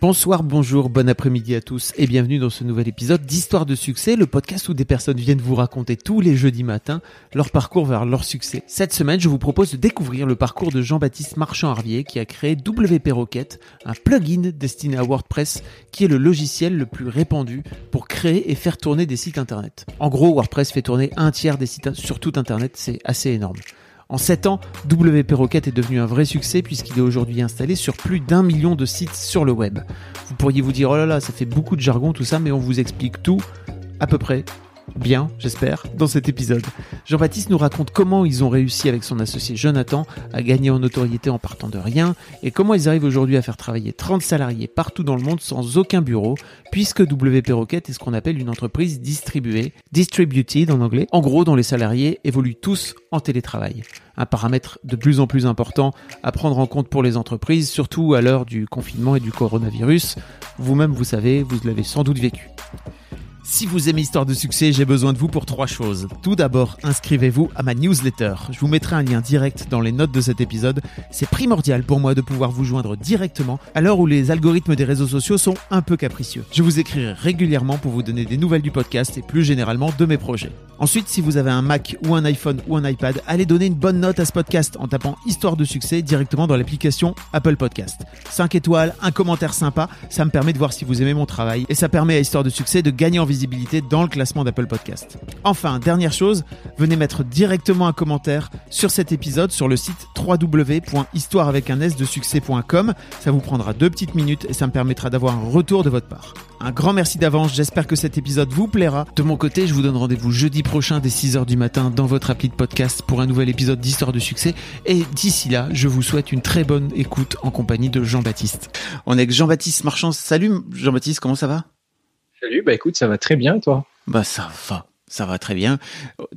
Bonsoir, bonjour, bon après-midi à tous et bienvenue dans ce nouvel épisode d'Histoire de succès, le podcast où des personnes viennent vous raconter tous les jeudis matins leur parcours vers leur succès. Cette semaine, je vous propose de découvrir le parcours de Jean-Baptiste Marchand-Harvier qui a créé WP Rocket, un plugin destiné à WordPress qui est le logiciel le plus répandu pour créer et faire tourner des sites internet. En gros, WordPress fait tourner un tiers des sites sur tout internet, c'est assez énorme. En 7 ans, WP Rocket est devenu un vrai succès puisqu'il est aujourd'hui installé sur plus d'un million de sites sur le web. Vous pourriez vous dire, oh là là, ça fait beaucoup de jargon tout ça, mais on vous explique tout à peu près bien, j'espère, dans cet épisode. Jean-Baptiste nous raconte comment ils ont réussi avec son associé Jonathan à gagner en notoriété en partant de rien et comment ils arrivent aujourd'hui à faire travailler 30 salariés partout dans le monde sans aucun bureau puisque WP Rocket est ce qu'on appelle une entreprise distribuée, distributed en anglais, en gros dont les salariés évoluent tous en télétravail. Un paramètre de plus en plus important à prendre en compte pour les entreprises, surtout à l'heure du confinement et du coronavirus. Vous-même, vous savez, vous l'avez sans doute vécu. Si vous aimez Histoire de succès, j'ai besoin de vous pour trois choses. Tout d'abord, inscrivez-vous à ma newsletter. Je vous mettrai un lien direct dans les notes de cet épisode. C'est primordial pour moi de pouvoir vous joindre directement à l'heure où les algorithmes des réseaux sociaux sont un peu capricieux. Je vous écrirai régulièrement pour vous donner des nouvelles du podcast et plus généralement de mes projets. Ensuite, si vous avez un Mac ou un iPhone ou un iPad, allez donner une bonne note à ce podcast en tapant Histoire de succès directement dans l'application Apple Podcast. 5 étoiles, un commentaire sympa, ça me permet de voir si vous aimez mon travail et ça permet à Histoire de succès de gagner en visibilité dans le classement d'Apple Podcast. Enfin, dernière chose, venez mettre directement un commentaire sur cet épisode sur le site de succès.com. Ça vous prendra deux petites minutes et ça me permettra d'avoir un retour de votre part. Un grand merci d'avance, j'espère que cet épisode vous plaira. De mon côté, je vous donne rendez-vous jeudi prochain dès 6h du matin dans votre appli de podcast pour un nouvel épisode d'Histoire de succès. Et d'ici là, je vous souhaite une très bonne écoute en compagnie de Jean-Baptiste. On est avec Jean-Baptiste Marchand. Salut Jean-Baptiste, comment ça va? Salut, bah écoute, ça va très bien et toi Bah ça va. Ça va très bien.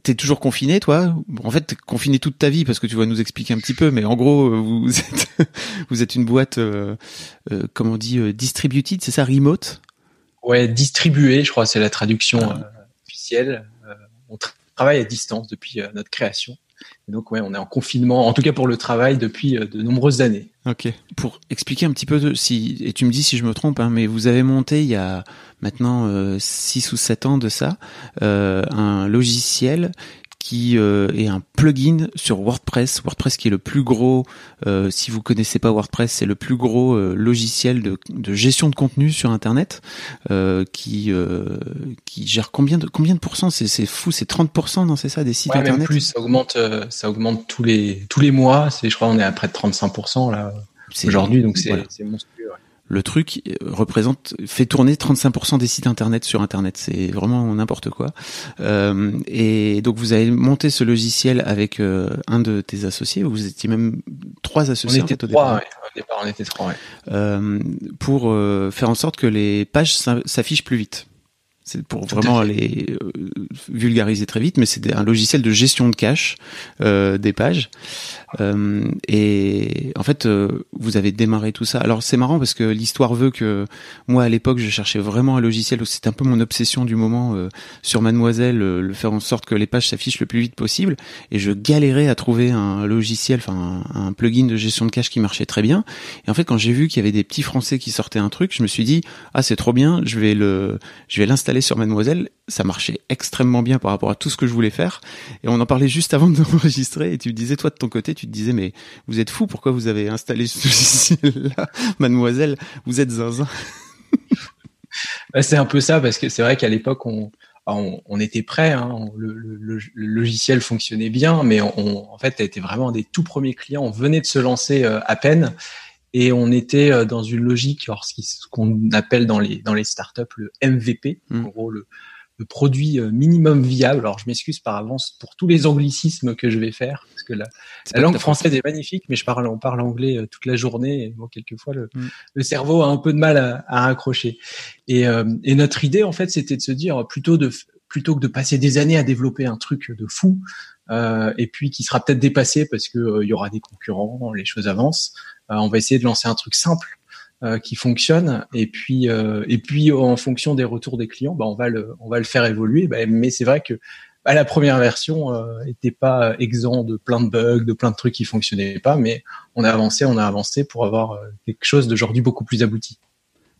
T'es toujours confiné, toi? En fait, t'es confiné toute ta vie parce que tu vas nous expliquer un petit peu. Mais en gros, euh, vous êtes, vous êtes une boîte, euh, euh, comment on dit, euh, distributed, c'est ça, remote? Ouais, distribué, je crois, c'est la traduction ah. officielle. on travaille à distance depuis notre création. Donc, ouais, on est en confinement, en tout cas pour le travail, depuis de nombreuses années. Ok. Pour expliquer un petit peu, si et tu me dis si je me trompe, hein, mais vous avez monté il y a maintenant 6 ou 7 ans de ça euh, un logiciel qui euh, est un plugin sur WordPress. WordPress qui est le plus gros, euh, si vous connaissez pas WordPress, c'est le plus gros euh, logiciel de, de, gestion de contenu sur Internet, euh, qui qui gère combien de combien de pourcents? C'est c'est fou, c'est 30% dans c'est ça des sites ouais, Internet? Même plus, ça augmente, ça augmente tous les tous les mois. C'est je crois on est à près de 35% là aujourd'hui, donc c'est voilà. monstrueux. Ouais le truc euh, représente fait tourner 35% des sites internet sur internet c'est vraiment n'importe quoi euh, et donc vous avez monté ce logiciel avec euh, un de tes associés vous étiez même trois associés on était trois ouais. au départ on était trois ouais. euh, pour euh, faire en sorte que les pages s'affichent plus vite c'est pour vraiment aller vulgariser très vite, mais c'est un logiciel de gestion de cache euh, des pages. Euh, et en fait, euh, vous avez démarré tout ça. Alors c'est marrant parce que l'histoire veut que moi à l'époque, je cherchais vraiment un logiciel. C'était un peu mon obsession du moment euh, sur Mademoiselle, le faire en sorte que les pages s'affichent le plus vite possible. Et je galérais à trouver un logiciel, enfin un, un plugin de gestion de cache qui marchait très bien. Et en fait, quand j'ai vu qu'il y avait des petits Français qui sortaient un truc, je me suis dit ah c'est trop bien, je vais le, je vais l'installer sur Mademoiselle, ça marchait extrêmement bien par rapport à tout ce que je voulais faire. Et on en parlait juste avant de m'enregistrer. Et tu me disais, toi, de ton côté, tu te disais, mais vous êtes fou, pourquoi vous avez installé ce logiciel-là Mademoiselle, vous êtes zinzin. c'est un peu ça, parce que c'est vrai qu'à l'époque, on, on, on, était prêt, hein, le, le, le, logiciel fonctionnait bien, mais on, en fait, été vraiment des tout premiers clients. On venait de se lancer euh, à peine et on était euh, dans une logique, alors ce qu'on appelle dans les dans les startups le MVP, mmh. en gros le produit minimum viable. Alors je m'excuse par avance pour tous les anglicismes que je vais faire, parce que la, la langue française est magnifique, mais je parle, on parle anglais toute la journée, et bon, quelquefois le, mm. le, cerveau a un peu de mal à, à accrocher. Et, et notre idée, en fait, c'était de se dire plutôt de plutôt que de passer des années à développer un truc de fou, euh, et puis qui sera peut-être dépassé parce que euh, il y aura des concurrents, les choses avancent. Euh, on va essayer de lancer un truc simple qui fonctionne et puis et puis en fonction des retours des clients, bah, on va le on va le faire évoluer. Bah, mais c'est vrai que bah, la première version n'était pas exempt de plein de bugs, de plein de trucs qui fonctionnaient pas, mais on a avancé, on a avancé pour avoir quelque chose d'aujourd'hui beaucoup plus abouti.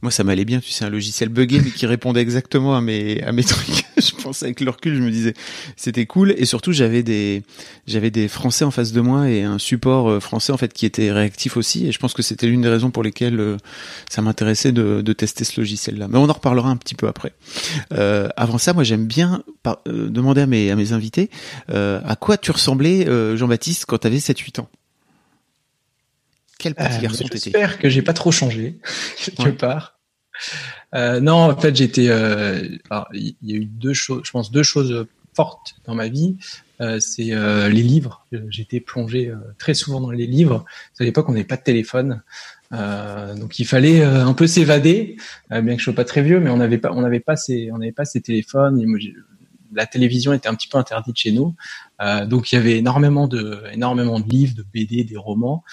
Moi, ça m'allait bien, tu sais, un logiciel buggé, mais qui répondait exactement à mes, à mes trucs. je pensais avec le recul, je me disais, c'était cool. Et surtout, j'avais des, j'avais des Français en face de moi et un support euh, français, en fait, qui était réactif aussi. Et je pense que c'était l'une des raisons pour lesquelles euh, ça m'intéressait de, de tester ce logiciel-là. Mais on en reparlera un petit peu après. Euh, avant ça, moi, j'aime bien demander à mes, à mes invités, à quoi tu ressemblais, Jean-Baptiste, quand tu avais 7-8 ans? Quel petit garçon t'étais J'espère que j'ai pas trop changé quelque part. Euh, non, en fait, j'étais. Euh, il y a eu deux choses, je pense, deux choses fortes dans ma vie. Euh, c'est euh, les livres. J'étais plongé euh, très souvent dans les livres. À l'époque, on n'avait pas de téléphone, donc il fallait un peu s'évader. bien que je sois pas très vieux, mais on n'avait pas, on n'avait pas ces, on n'avait pas ces téléphones. Et moi, la télévision était un petit peu interdite chez nous, donc il y avait énormément de, énormément de livres, de BD, des romans,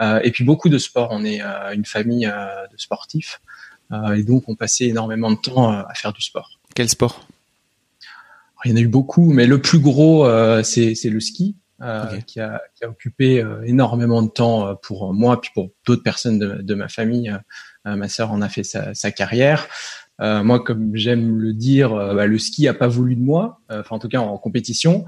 et puis beaucoup de sport. On est une famille de sportifs. Euh, et donc, on passait énormément de temps euh, à faire du sport. Quel sport? Il y en a eu beaucoup, mais le plus gros, euh, c'est le ski. qui, a, qui, a, occupé énormément de temps pour moi, puis pour d'autres personnes de, de, ma famille. ma sœur en a fait sa, sa carrière. moi, comme j'aime le dire, bah, le ski a pas voulu de moi, enfin en tout cas en compétition.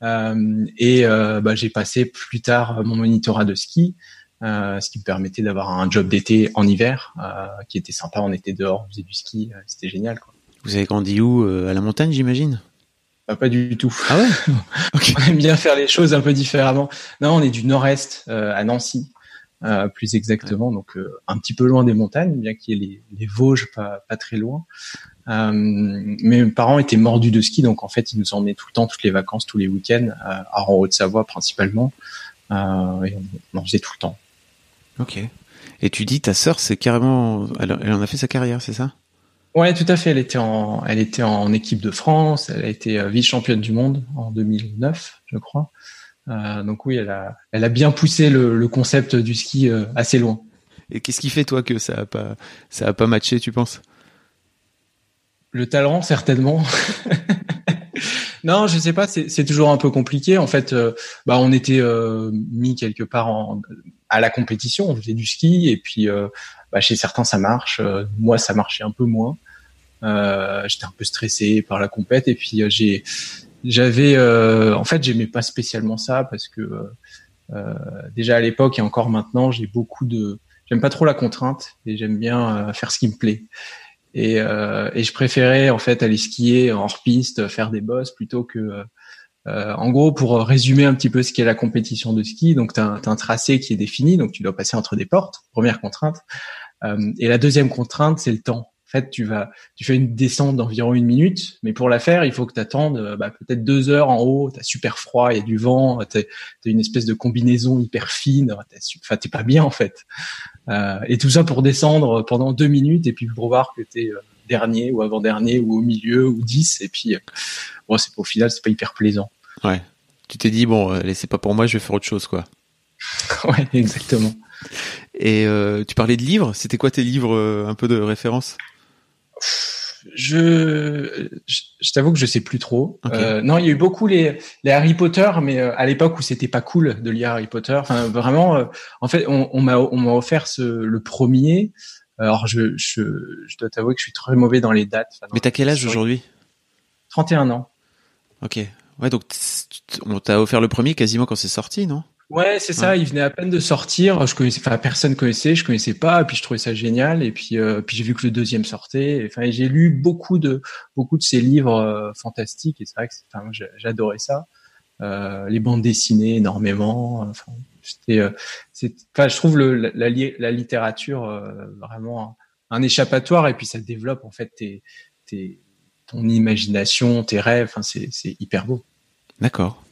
et bah, j'ai passé plus tard mon monitorat de ski. Euh, ce qui me permettait d'avoir un job d'été en hiver, euh, qui était sympa. On était dehors, on faisait du ski, euh, c'était génial. Quoi. Vous avez grandi où À la montagne, j'imagine? Bah, Pas du tout. Ah ouais? On aime bien faire les choses un peu différemment. Non, on est du nord-est, à Nancy, plus exactement, donc un petit peu loin des montagnes, bien qu'il y ait les, les Vosges pas, pas, très loin. mes parents étaient mordus de ski, donc en fait, ils nous emmenaient tout le temps, toutes les vacances, tous les week-ends, à en Haute-Savoie principalement. et on, on en faisait tout le temps. Ok. Et tu dis ta sœur, c'est carrément, elle, en a fait sa carrière, c'est ça? Ouais, tout à fait. Elle était en, elle était en équipe de France. Elle a été euh, vice-championne du monde en 2009, je crois. Euh, donc oui, elle a, elle a bien poussé le, concept du ski euh, assez loin. Et qu'est-ce qui fait toi que ça a pas, ça a pas matché, tu penses? Le talent, certainement. non, je sais pas. C'est toujours un peu compliqué. En fait, bah, on était mis quelque part en, à la compétition, on faisait du ski et puis euh, bah, chez certains ça marche, euh, moi ça marchait un peu moins. Euh, j'étais un peu stressé par la compète et puis j'ai j'avais en fait j'aimais pas spécialement ça parce que déjà à l'époque et encore maintenant j'ai beaucoup de j'aime pas trop la contrainte et j'aime bien faire ce qui me plaît et, et je préférais en fait aller skier hors piste faire des bosses plutôt que euh, en gros, pour résumer un petit peu ce qu'est la compétition de ski, donc tu as, un tracé qui est défini, donc tu dois passer entre des portes, première contrainte. Euh, et la deuxième contrainte, c'est le temps. En fait, tu vas, tu fais une descente d'environ une minute, mais pour la faire, il faut que tu attendes euh, bah, peut-être deux heures en haut. T'as super froid, il y a du vent, t'as as une espèce de combinaison hyper fine. Enfin, t'es pas bien en fait. Euh, et tout ça pour descendre pendant deux minutes et puis pour voir que t'es dernier ou avant-dernier ou au milieu ou 10 et puis euh, bon c'est au final c'est pas hyper plaisant. Ouais. Tu t'es dit bon allez c'est pas pour moi je vais faire autre chose quoi. ouais exactement. Et euh, tu parlais de livres, c'était quoi tes livres euh, un peu de référence? Je, je, t'avoue que je sais plus trop. non, il y a eu beaucoup les, les Harry Potter, mais à l'époque où c'était pas cool de lire Harry Potter. Enfin, vraiment, en fait, on, m'a on m'a offert ce, le premier. Alors, je, je, je dois t'avouer que je suis très mauvais dans les dates. Mais t'as quel âge aujourd'hui? 31 ans. Ok. Ouais, donc on t'a offert le premier quasiment quand c'est sorti, non? Ouais, c'est ça. Il venait à peine de sortir. Je connaissais, enfin, personne connaissait. Je connaissais pas. Et puis je trouvais ça génial. Et puis, euh, puis j'ai vu que le deuxième sortait. Enfin, j'ai lu beaucoup de, beaucoup de ces livres euh, fantastiques. Et c'est vrai que, enfin, j'adorais ça. Euh, les bandes dessinées énormément. Enfin, c'était, enfin, je trouve le, la, la, littérature vraiment un, échappatoire et puis ça développe en fait tes, tes, ton imagination, tes rêves. Enfin, c'est hyper beau. D'accord.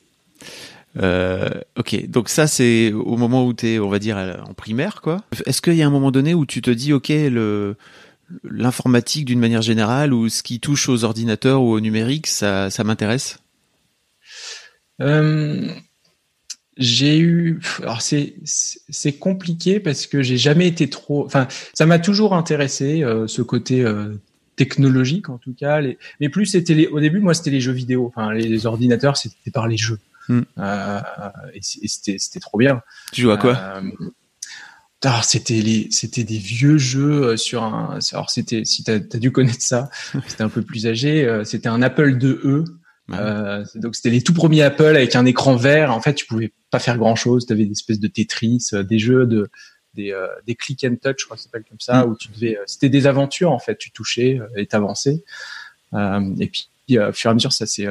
Euh, ok, donc ça c'est au moment où tu es, on va dire, en primaire, quoi. Est-ce qu'il y a un moment donné où tu te dis, ok, l'informatique d'une manière générale ou ce qui touche aux ordinateurs ou au numérique, ça, ça m'intéresse? Euh, J'ai eu, alors c'est compliqué parce que j'ai jamais été trop, enfin ça m'a toujours intéressé euh, ce côté technologique en tout cas, les, mais plus c'était les, au début moi c'était les jeux vidéo, enfin les, ordinateurs c'était par les jeux. Hmm. Euh, et c'était c'était trop bien. Tu joues à quoi? Alors c'était les, c'était des vieux jeux euh, sur un. Alors c'était, si t'as as dû connaître ça, c'était un peu plus âgé. Euh, c'était un Apple 2E. Euh, donc c'était les tout premiers Apple avec un écran vert. En fait, tu pouvais pas faire grand chose. Tu avais des espèces de Tetris, euh, des jeux de des, des click and touch, je crois que ça s'appelle comme ça, mm. où tu devais. C'était des aventures en fait. Tu touchais et t'avançais. et puis au fur et à mesure, ça s'est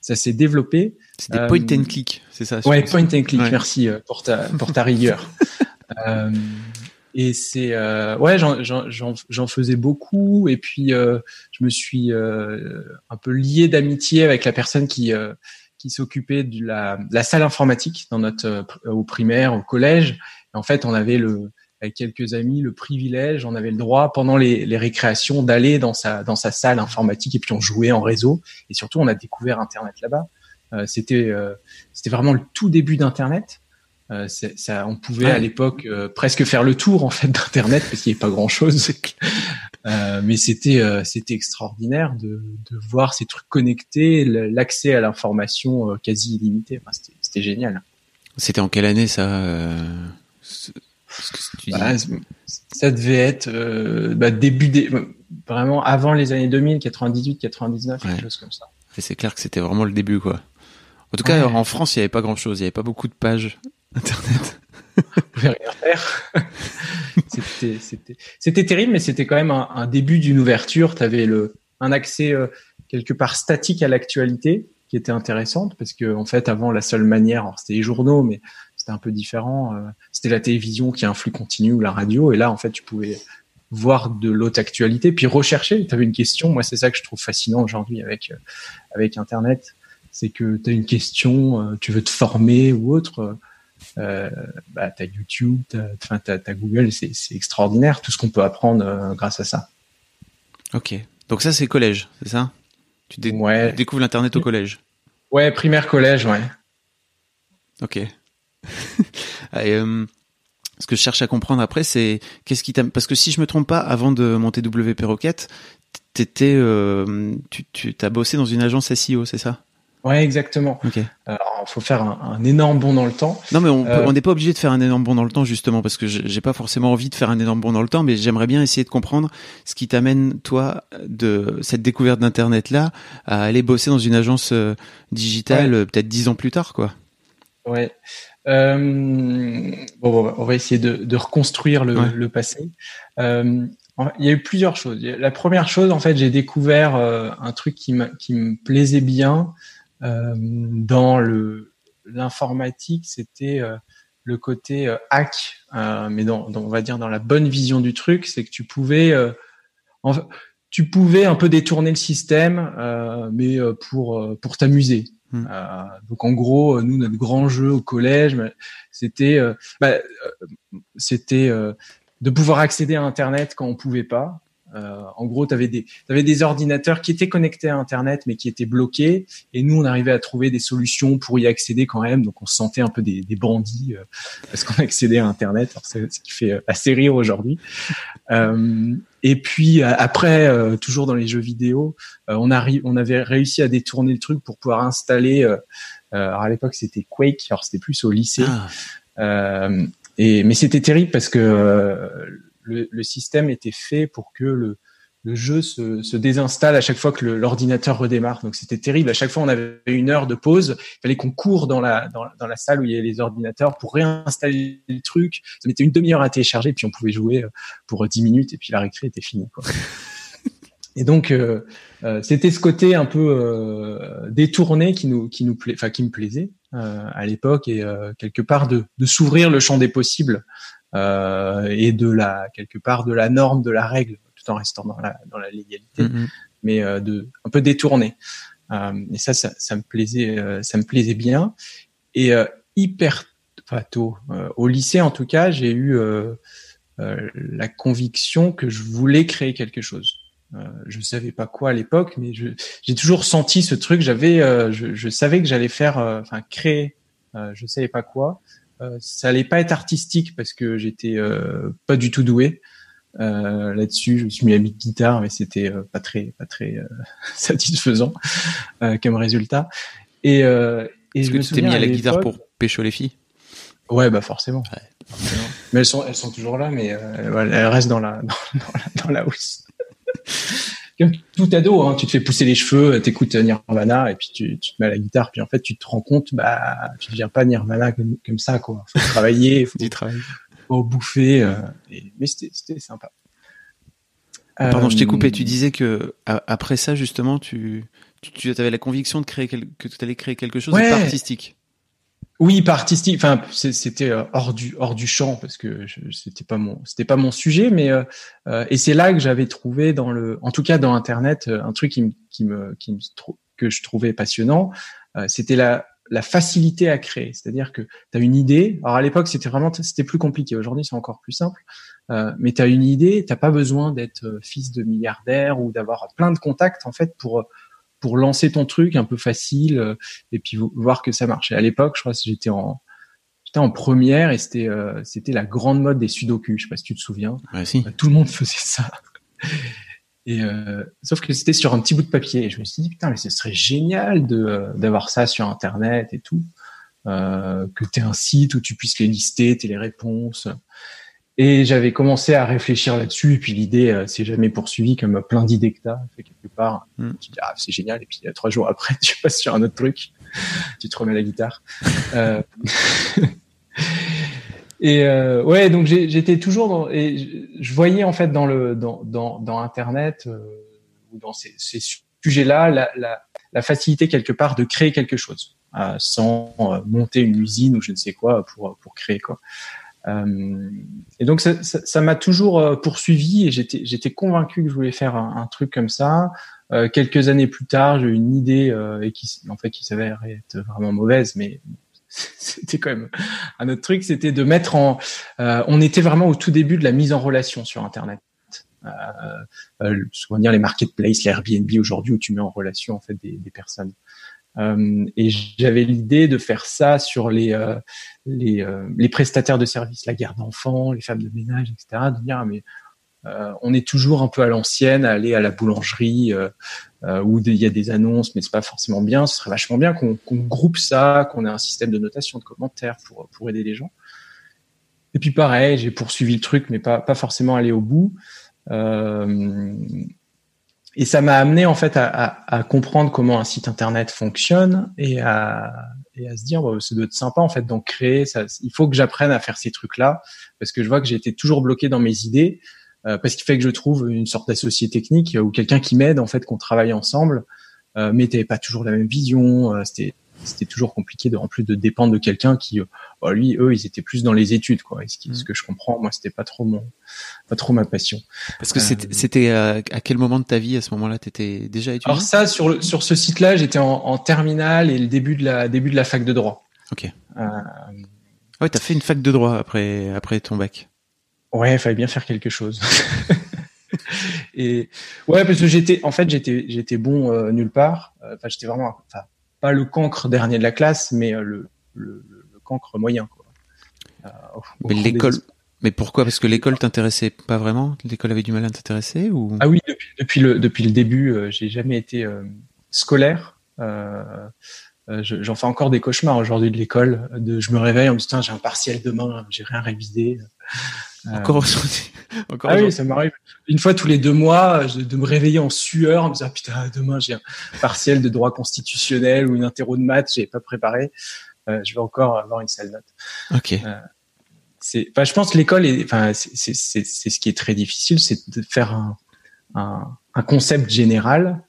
ça s'est développé. C'était point and click, c'est ça. Ouais, point and click. Merci pour ta pour ta rigueur. Euh, et c'est euh, ouais, j'en faisais beaucoup. Et puis euh, je me suis un peu lié d'amitié avec la personne qui qui s'occupait de la, la, salle informatique dans notre au primaire, au collège. En fait, on avait le avec quelques amis le privilège, on avait le droit pendant les, les récréations d'aller dans sa dans sa salle informatique et puis on jouait en réseau. Et surtout, on a découvert Internet là-bas. Euh, c'était c'était vraiment le tout début d'Internet. Euh, ça, on pouvait à l'époque euh, presque faire le tour en fait d'internet parce qu'il n'y avait pas grand chose. euh, mais c'était euh, c'était extraordinaire de, de voir ces trucs connectés, l'accès à l'information quasi illimité. Enfin, c'était génial. C'était en quelle année ça bah, Ça devait être bah, début des vraiment avant les années 2000, 98, 99, quelque chose comme ça. C'est clair que c'était vraiment le début quoi. En tout cas, en France, il n'y avait pas grand chose. Il n'y avait pas beaucoup de pages Internet. Rien faire. c'était terrible, mais c'était quand même un, début d'une ouverture. Tu avais le, un accès euh, quelque part statique à l'actualité qui était intéressante parce que en fait avant la seule manière, c'était les journaux, mais c'était un peu différent. Euh, c'était la télévision qui a un flux continu ou la radio, et là en fait tu pouvais voir de l'autre actualité puis rechercher. Tu avais une question. Moi c'est ça que je trouve fascinant aujourd'hui avec euh, avec Internet, c'est que tu as une question, tu veux te former ou autre euh, bah, t'as YouTube, t'as, t'as, Google, c'est, extraordinaire tout ce qu'on peut apprendre euh, grâce à ça. Ok, donc ça c'est collège, c'est ça? Tu, découvres l'internet au collège? Ouais, primaire collège, ouais. Ok. euh, ce que je cherche à comprendre après, c'est qu'est-ce qui t'a parce que si je me trompe pas, avant de monter WP Rocket, t'étais, euh, tu, tu as bossé dans une agence SEO, c'est ça? Ouais, exactement. Alors, il faut faire un, un, énorme bond dans le temps. Non, mais on euh, n'est pas obligé de faire un énorme bond dans le temps justement parce que j'ai pas forcément envie de faire un énorme bond dans le temps, mais j'aimerais bien essayer de comprendre ce qui t'amène toi de cette découverte d'internet là à aller bosser dans une agence euh, digitale peut-être dix ans plus tard, quoi. Ouais. Euh, bon, on va essayer de, de reconstruire le, le passé. Euh, il y a eu plusieurs choses. La première chose, en fait, j'ai découvert un truc qui, qui me plaisait bien. Euh, dans le l'informatique, c'était euh, le côté euh, hack, mais dans, on va dire dans la bonne vision du truc, c'est que tu pouvais tu pouvais un peu détourner le système, mais pour pour t'amuser. Hmm. donc en gros, nous notre grand jeu au collège, c'était bah, c'était de pouvoir accéder à Internet quand on pouvait pas. Euh, en gros, tu avais des, avais des ordinateurs qui étaient connectés à Internet mais qui étaient bloqués. Et nous, on arrivait à trouver des solutions pour y accéder quand même. Donc, on se sentait un peu des, des bandits euh, parce qu'on accédait à Internet. C'est ce qui fait euh, assez rire aujourd'hui. Euh, et puis après, toujours dans les jeux vidéo, on, arrive, on avait réussi à détourner le truc pour pouvoir installer. alors à l'époque, c'était Quake. Alors c'était plus au lycée. Ah. et mais c'était terrible parce que le, système était fait pour que le, jeu se, désinstalle à chaque fois que l'ordinateur redémarre. Donc c'était terrible. À chaque fois, on avait une heure de pause. Il fallait qu'on court dans la, dans, la salle où il y avait les ordinateurs pour réinstaller le truc. Ça mettait une demi-heure à télécharger, puis on pouvait jouer euh, pour 10 minutes, et puis la récré était finie. Et donc euh, euh, c'était ce côté un peu détourné qui nous qui nous enfin qui me plaisait à l'époque et quelque part de, de s'ouvrir le champ des possibles euh, et de la quelque part de la norme, de la règle, tout en restant dans la dans la légalité. Mm-hmm. mais de un peu détourné. et ça, ça, ça, me plaisait, ça me plaisait bien. Et hyper enfin, tôt, au lycée en tout cas, j'ai eu la conviction que je voulais créer quelque chose. Euh, je savais pas quoi à l'époque, mais j'ai toujours senti ce truc. J'avais, euh, je, je, savais que j'allais faire, euh, enfin créer. je savais pas quoi. ça allait pas être artistique parce que j'étais pas du tout doué là-dessus. Je me suis mis à de guitare, mais c'était pas très, pas très satisfaisant comme résultat. Et, et Est-ce que tu t'es mis à la guitare pour pécho les filles? Ouais, bah forcément. Mais elles sont, elles sont toujours là, mais elles restent dans la, dans, la, dans la housse. Comme tout ado, hein, tu te fais pousser les cheveux, t'écoutes Nirvana et puis tu, tu, te mets à la guitare, puis en fait tu te rends compte, bah tu deviens pas Nirvana comme, comme ça quoi. Faut travailler, faut, travailler. Faut bouffer. Euh, et, mais c'était sympa. Pardon, je t'ai coupé. Tu euh, disais que après ça justement, tu tu, avais la conviction de créer que tu allais créer quelque chose de artistique. Oui, pas artistique. Enfin, c'était euh, hors du hors du champ parce que c'était pas mon c'était pas mon sujet, mais euh, euh, et c'est là que j'avais trouvé dans le, en tout cas dans Internet, un truc qui me qui me, qui me que je trouvais passionnant. c'était la la facilité à créer, c'est-à-dire que tu as une idée. Alors à l'époque, c'était vraiment c'était plus compliqué. Aujourd'hui, c'est encore plus simple. mais tu as une idée, t'as pas besoin d'être fils de milliardaire ou d'avoir plein de contacts en fait pour pour lancer ton truc un peu facile euh, et puis voir que ça marchait. À l'époque, je crois que j'étais en j'étais en première et c'était euh, c'était la grande mode des sudoku. Je sais pas si tu te souviens. si. Euh, tout le monde faisait ça. Et sauf que c'était sur un petit bout de papier. Et je me suis dit putain mais ce serait génial de d'avoir ça sur internet et tout. que tu aies un site où tu puisses les lister, tes les réponses. Et j'avais commencé à réfléchir là-dessus, et puis l'idée euh, s'est jamais poursuivie, comme plein d'idées que t'as, fait quelque part. Mm. Tu dis, ah, c'est génial, et puis euh, trois jours après, tu passes sur un autre truc, tu te remets la guitare. euh... et euh, ouais, donc j'étais toujours dans, et je voyais en fait dans le dans dans, dans Internet euh, dans ces, ces sujets-là la, la, la, facilité quelque part de créer quelque chose, sans monter une usine ou je ne sais quoi pour pour créer quoi. Euh, et donc ça, m'a toujours euh, poursuivi et j'étais j'étais convaincu que je voulais faire un, un truc comme ça. Euh, quelques années plus tard, j'ai eu une idée euh, et qui en fait qui s'avère être vraiment mauvaise, mais c'était quand même un autre truc, c'était de mettre en. Euh, on était vraiment au tout début de la mise en relation sur Internet. Euh, euh, souvent dire les marketplaces, les Airbnb aujourd'hui où tu mets en relation en fait des, des personnes. Euh, et j'avais l'idée de faire ça sur les euh, les, euh, les, prestataires de services, la garde d'enfants, les femmes de ménage, etc. De dire ah, mais on est toujours un peu à l'ancienne, à aller à la boulangerie où il y a des annonces, mais c'est pas forcément bien. Ce serait vachement bien qu'on groupe ça, qu'on ait un système de notation, de commentaires pour aider les gens. Et puis pareil, j'ai poursuivi le truc, mais pas forcément aller au bout. Euh, et ça m'a amené en fait à, comprendre comment un site internet fonctionne et à, se dire bah, ça doit être sympa en fait d'en créer. Ça, il faut que j'apprenne à faire ces trucs là parce que je vois que j'ai été toujours bloqué dans mes idées euh, parce qu'il fait que je trouve une sorte d'associé technique ou quelqu'un qui m'aide en fait qu'on travaille ensemble. Euh, mais t'avais pas toujours la même vision. Euh, c'était c'était toujours compliqué de, en plus de dépendre de quelqu'un qui, euh, bah, lui, eux, ils étaient plus dans les études, quoi. Et ce, qui, ce mm. que je comprends, moi, c'était pas trop mon, pas trop ma passion. Parce que c'était, euh, c'était à, quel moment de ta vie à ce moment-là, t'étais déjà étudiant? Alors ça, sur le, sur ce site-là, j'étais en, en terminale et le début de la début de la fac de droit. Ok. Euh, ouais, t'as fait une fac de droit après après ton bac? Ouais, il fallait bien faire quelque chose. et ouais, parce que j'étais, en fait, j'étais j'étais bon euh, nulle part. Enfin, j'étais vraiment, enfin, pas le cancre dernier de la classe, mais euh, le, le, le cancre moyen. Quoi. Euh, mais l'école, mais pourquoi? Parce que l'école t'intéressait pas vraiment? L'école avait du mal à t'intéresser ou? Ah oui, depuis, depuis, le depuis le début, euh, j'ai jamais été scolaire. J'en fais encore des cauchemars aujourd'hui de l'école. De, je me réveille en me disant j'ai un partiel demain, j'ai rien révisé. Encore aujourd'hui. Encore ah oui, ça m'arrive une fois tous les deux mois de me réveiller en sueur en me disant putain demain j'ai un partiel de droit constitutionnel ou une interro de maths j'ai pas préparé. Euh, je vais encore avoir une sale note. Ok. Euh, c'est, enfin, je pense que l'école est, enfin, c'est, c'est, c'est ce qui est très difficile, c'est de faire un, un, un concept général,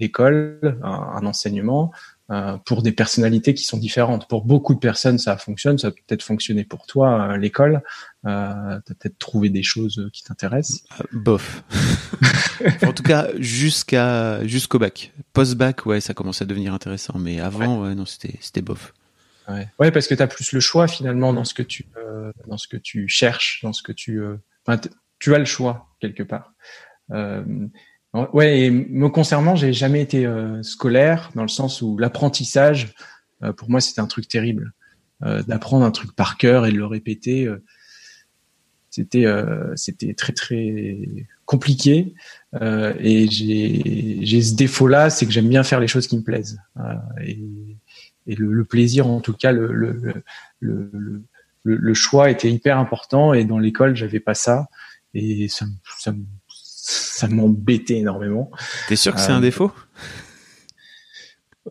l'école, un, un enseignement, pour des personnalités qui sont différentes. Pour beaucoup de personnes, ça fonctionne. Ça peut peut-être fonctionner pour toi, l'école. Euh, T'as peut-être trouvé des choses qui t'intéressent. bof. en tout cas, jusqu'à jusqu'au bac. Post-bac, ouais, ça commence à devenir intéressant. Mais avant, ouais, non, c'était c'était bof. Ouais. ouais, parce que tu as plus le choix finalement dans ce que tu dans ce que tu cherches, dans ce que tu tu as le choix quelque part. Euh, ouais, et me concernant, j'ai jamais été euh, scolaire dans le sens où l'apprentissage, euh, pour moi, c'était un truc terrible. Euh, d'apprendre un truc par cœur et de le répéter, c'était c'était très très compliqué. et j'ai ce défaut-là, c'est que j'aime bien faire les choses qui me plaisent. et, et le, le, plaisir, en tout cas, le, le, le, le choix était hyper important. Et dans l'école, j'avais pas ça et ça, ça, ça m'embêtait énormément. T'es sûr que c'est un euh, défaut?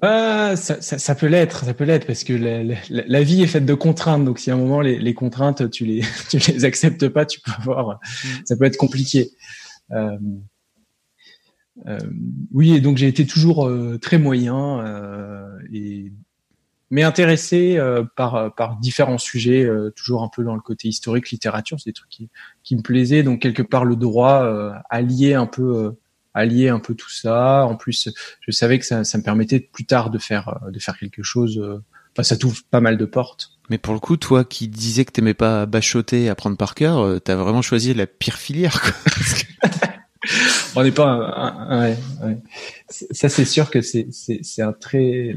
Ça, ça, ça, peut l'être, ça peut l'être parce que la, la, la, vie est faite de contraintes. Donc si à un moment les, les, contraintes tu les tu les acceptes pas, tu peux avoir, mm. ça peut être compliqué. Euh, euh, oui, et donc j'ai été toujours euh, très moyen euh, et mais intéressé euh, par euh, par différents sujets, euh, toujours un peu dans le côté historique, littérature, c'est des trucs qui, qui me plaisaient. Donc quelque part le droit allier un peu allier un peu tout ça. En plus, je savais que ça, ça me permettait plus tard de faire de faire quelque chose. Enfin, ça t'ouvre pas mal de portes. Mais pour le coup, toi qui disais que t'aimais pas bachoter, apprendre par cœur, t'as vraiment choisi la pire filière. Quoi. On n'est pas. ouais, ouais. Ça, c'est sûr que c'est c'est un très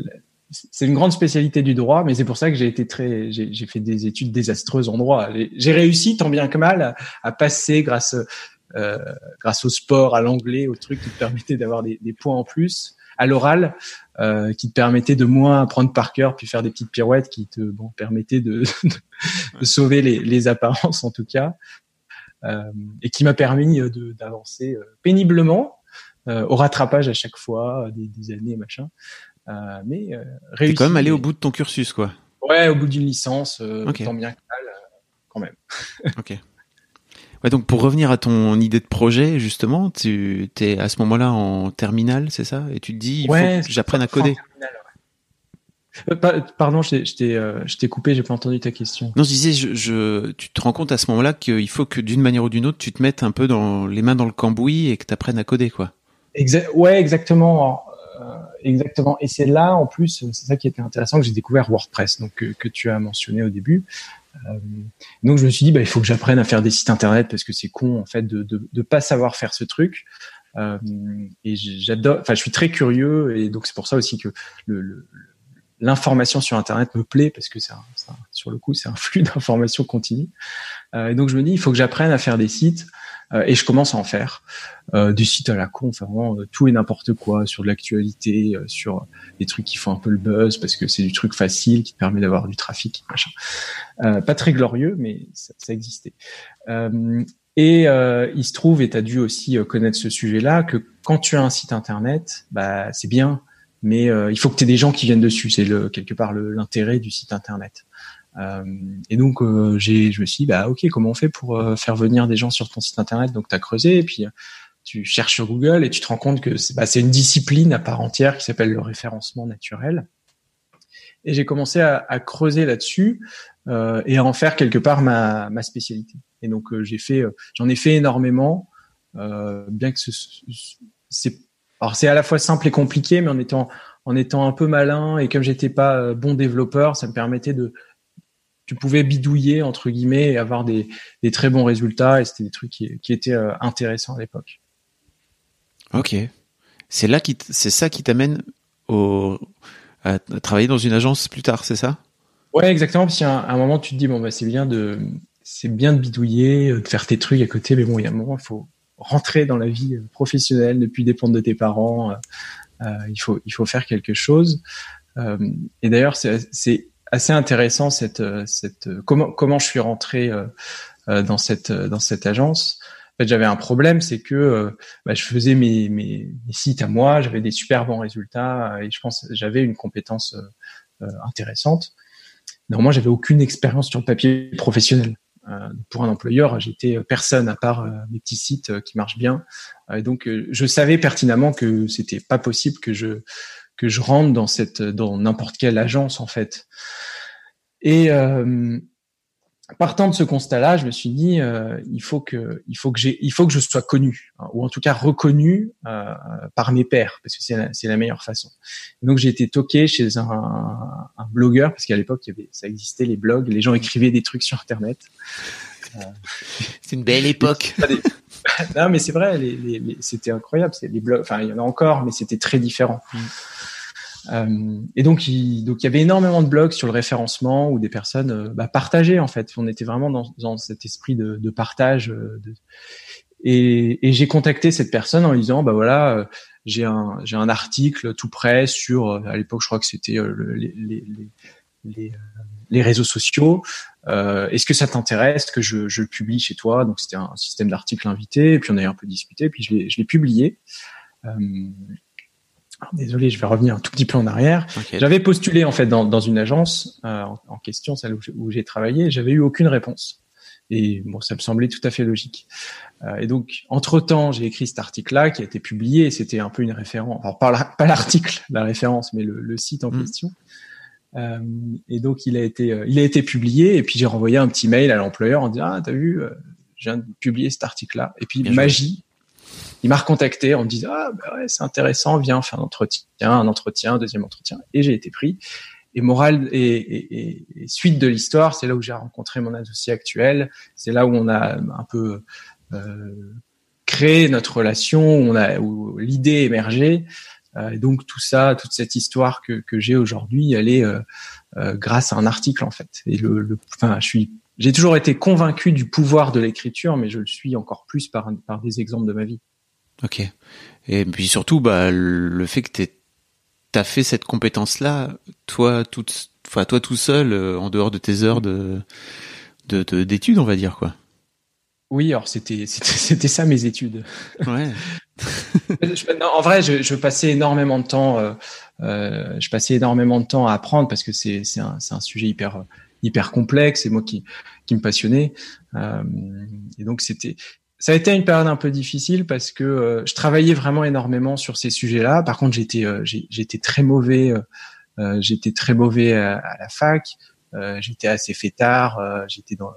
c'est une grande spécialité du droit, mais c'est pour ça que j'ai été très, j'ai fait des études désastreuses en droit. J'ai réussi tant bien que mal à, passer grâce, euh, grâce au sport, à l'anglais, au truc qui te permettait d'avoir des, des, points en plus, à l'oral, euh, qui te permettait de moins apprendre par cœur, puis faire des petites pirouettes qui te bon, permettaient de, de sauver les, les, apparences en tout cas, euh, et qui m'a permis d'avancer euh, péniblement. Euh, au rattrapage à chaque fois, des, des années, machin. Euh, mais euh, réussi. quand même allé au bout de ton cursus, quoi. Ouais, au bout d'une licence, euh, tant bien que mal, quand même. ok. Ouais, donc pour revenir à ton idée de projet, justement, tu es à ce moment-là en terminale, c'est ça? Et tu te dis, il faut que j'apprenne à coder. Pardon, je t'ai coupé, j'ai pas entendu ta question. Non, je disais, je, je, tu te rends compte à ce moment-là qu'il faut que d'une manière ou d'une autre, tu te mettes un peu dans les mains dans le cambouis et que tu apprennes à coder, quoi. Exa ouais, exactement. Euh, exactement. Et c'est là, en plus, c'est ça qui était intéressant que j'ai découvert WordPress, donc que, tu as mentionné au début. Euh, donc je me suis dit, bah, il faut que j'apprenne à faire des sites internet parce que c'est con en fait de, de, de pas savoir faire ce truc. Euh, et j'adore, enfin, je suis très curieux et donc c'est pour ça aussi que l'information sur Internet me plaît parce que c'est sur le coup c'est un flux d'informations continu. Euh, et donc je me dis il faut que j'apprenne à faire des sites et je commence à en faire euh, des sites à la con, enfin vraiment euh, tout et n'importe quoi sur de l'actualité, sur des trucs qui font un peu le buzz parce que c'est du truc facile qui te permet d'avoir du trafic, machin. pas très glorieux, mais ça, ça existait. Et euh, il se trouve, et tu as dû aussi connaître ce sujet-là, que quand tu as un site internet, bah, c'est bien, mais euh, il faut que tu aies des gens qui viennent dessus. C'est le, quelque part l'intérêt du site internet. Euh, et donc, euh, j'ai, je me suis dit, bah ok, comment on fait pour euh, faire venir des gens sur ton site internet? Donc, tu as creusé, et puis tu cherches sur Google et tu te rends compte que c'est, bah, une discipline à part entière qui s'appelle le référencement naturel. Et j'ai commencé à, à, creuser là-dessus euh, et à en faire quelque part ma, ma spécialité. Et donc j'ai fait, j'en ai fait énormément, bien que ce, c'est, alors c'est à la fois simple et compliqué, mais en étant en étant un peu malin et comme j'étais pas bon développeur, ça me permettait de tu pouvais bidouiller entre guillemets et avoir des, des très bons résultats et c'était des trucs qui, qui étaient euh, intéressants à l'époque. Ok, c'est là qui c'est ça qui t'amène au à travailler dans une agence plus tard, c'est ça? Ouais, exactement. Parce qu'à un, moment tu te dis bon bah c'est bien de c'est bien de bidouiller, euh, de faire tes trucs à côté, mais bon il y a un moment il faut rentrer dans la vie euh, professionnelle, ne plus dépendre de tes parents. Euh, il faut il faut faire quelque chose. Euh, et d'ailleurs c'est assez intéressant cette cette comment comment je suis rentré euh, dans cette dans cette agence. En fait, j'avais un problème, c'est que bah, je faisais mes, mes, sites à moi, j'avais des super bons résultats et je pense j'avais une compétence euh, intéressante. moi j'avais aucune expérience sur le papier professionnel. Euh, pour un employeur, j'étais personne à part mes petits sites qui marchent bien. donc, je savais pertinemment que c'était pas possible que je que je rentre dans cette dans n'importe quelle agence en fait. Et euh, partant de ce constat-là, je me suis dit euh, il faut que il faut que j'ai il faut que je sois connu hein, ou en tout cas reconnu euh, par mes pairs parce que c'est la, c'est la meilleure façon. donc j'ai été toqué chez un, un blogueur parce qu'à l'époque il y avait ça existait les blogs, les gens écrivaient des trucs sur internet. c'est une belle époque. non mais c'est vrai, les, les, c'était incroyable. Les blogs, enfin il y en a encore, mais c'était très différent. Mm. Euh, et donc, il, donc il y avait énormément de blogs sur le référencement où des personnes euh, bah, partageaient en fait. On était vraiment dans, dans cet esprit de, de partage. Euh, de... Et, et j'ai contacté cette personne en lui disant bah voilà, euh, j'ai un j'ai un article tout prêt sur à l'époque je crois que c'était les, les, les, les, réseaux sociaux. Est-ce que ça t'intéresse que je, je le publie chez toi? Donc c'était un système d'articles invités. Et puis on a un peu discuté. Puis je l'ai publié. Désolé, je vais revenir un tout petit peu en arrière. J'avais postulé en fait dans, dans une agence euh, en, question, celle où j'ai travaillé, j'avais eu aucune réponse. Et bon, ça me semblait tout à fait logique. Euh, et donc, entre temps, j'ai écrit cet article-là qui a été publié. C'était un peu une référence, alors pas l'article, la référence, mais le, le site en mmh. question. Euh, et donc, il a été, euh, il a été publié. Et puis, j'ai renvoyé un petit mail à l'employeur en disant, ah, t'as vu, euh, je viens de publier cet article-là. Et puis, magie, il m'a recontacté en me disant ah bah ouais c'est intéressant, viens faire un entretien, un entretien, un deuxième entretien, et j'ai été pris. Et morale et, suite de l'histoire, c'est là où j'ai rencontré mon associé actuel, c'est là où on a un peu euh, créé notre relation, où on a où l'idée émergé. Euh, et donc tout ça, toute cette histoire que, que j'ai aujourd'hui, elle est euh, euh, grâce à un article en fait. Et le, le enfin, je suis j'ai toujours été convaincu du pouvoir de l'écriture, mais je le suis encore plus par, par des exemples de ma vie. Ok. Et puis surtout, bah, le fait que tu as fait cette compétence-là, toi, tout, enfin, toi tout seul, euh, en dehors de tes heures de d'études, on va dire quoi. Oui, alors c'était c'était ça mes études. Ouais. En vrai, je, je, passais énormément de temps. Euh, euh, je passais énormément de temps à apprendre parce que c'est un, un sujet hyper hyper complexe et moi qui qui me passionnait. Euh, et donc c'était ça a été une période un peu difficile parce que euh, je travaillais vraiment énormément sur ces sujets-là. Par contre, j'étais euh, j'étais très mauvais. Euh, j'étais très mauvais à, la fac. j'étais assez fêtard. j'étais dans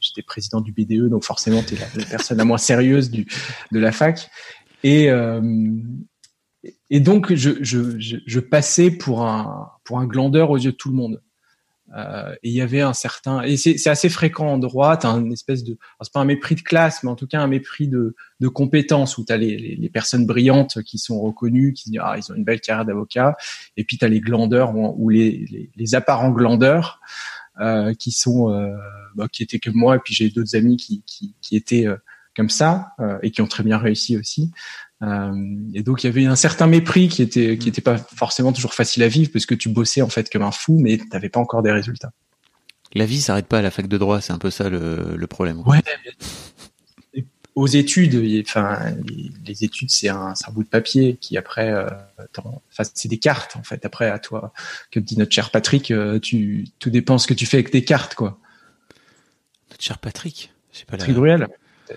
j'étais président du BDE, donc forcément, tu es la, personne la moins sérieuse du de la fac. Et et donc, je, je, je, je passais pour un pour un glandeur aux yeux de tout le monde. Euh, et il y avait un certain, et c'est assez fréquent en droit, un espèce de, c'est pas un mépris de classe, mais en tout cas un mépris de, de compétence où t'as les, les, les, personnes brillantes qui sont reconnues, qui disent ah ils ont une belle carrière d'avocat, et puis t'as les glandeurs ou, les, les, les, apparents glandeurs euh, qui sont, euh, bah, qui étaient comme moi, et puis j'ai d'autres amis qui, qui, qui étaient euh, comme ça euh, et qui ont très bien réussi aussi. Euh, et donc il y avait un certain mépris qui était qui était pas forcément toujours facile à vivre parce que tu bossais en fait comme un fou, mais t'avais pas encore des résultats. La vie s'arrête pas à la fac de droit, c'est un peu ça le, le problème. Ouais. Aux études, enfin les, études c'est un, un bout de papier qui après, euh, enfin c'est des cartes en fait. Après à toi, comme dit notre cher Patrick, euh, tu tout dépend ce que tu fais avec tes cartes quoi. Notre cher Patrick, c'est pas Patrick Bruel?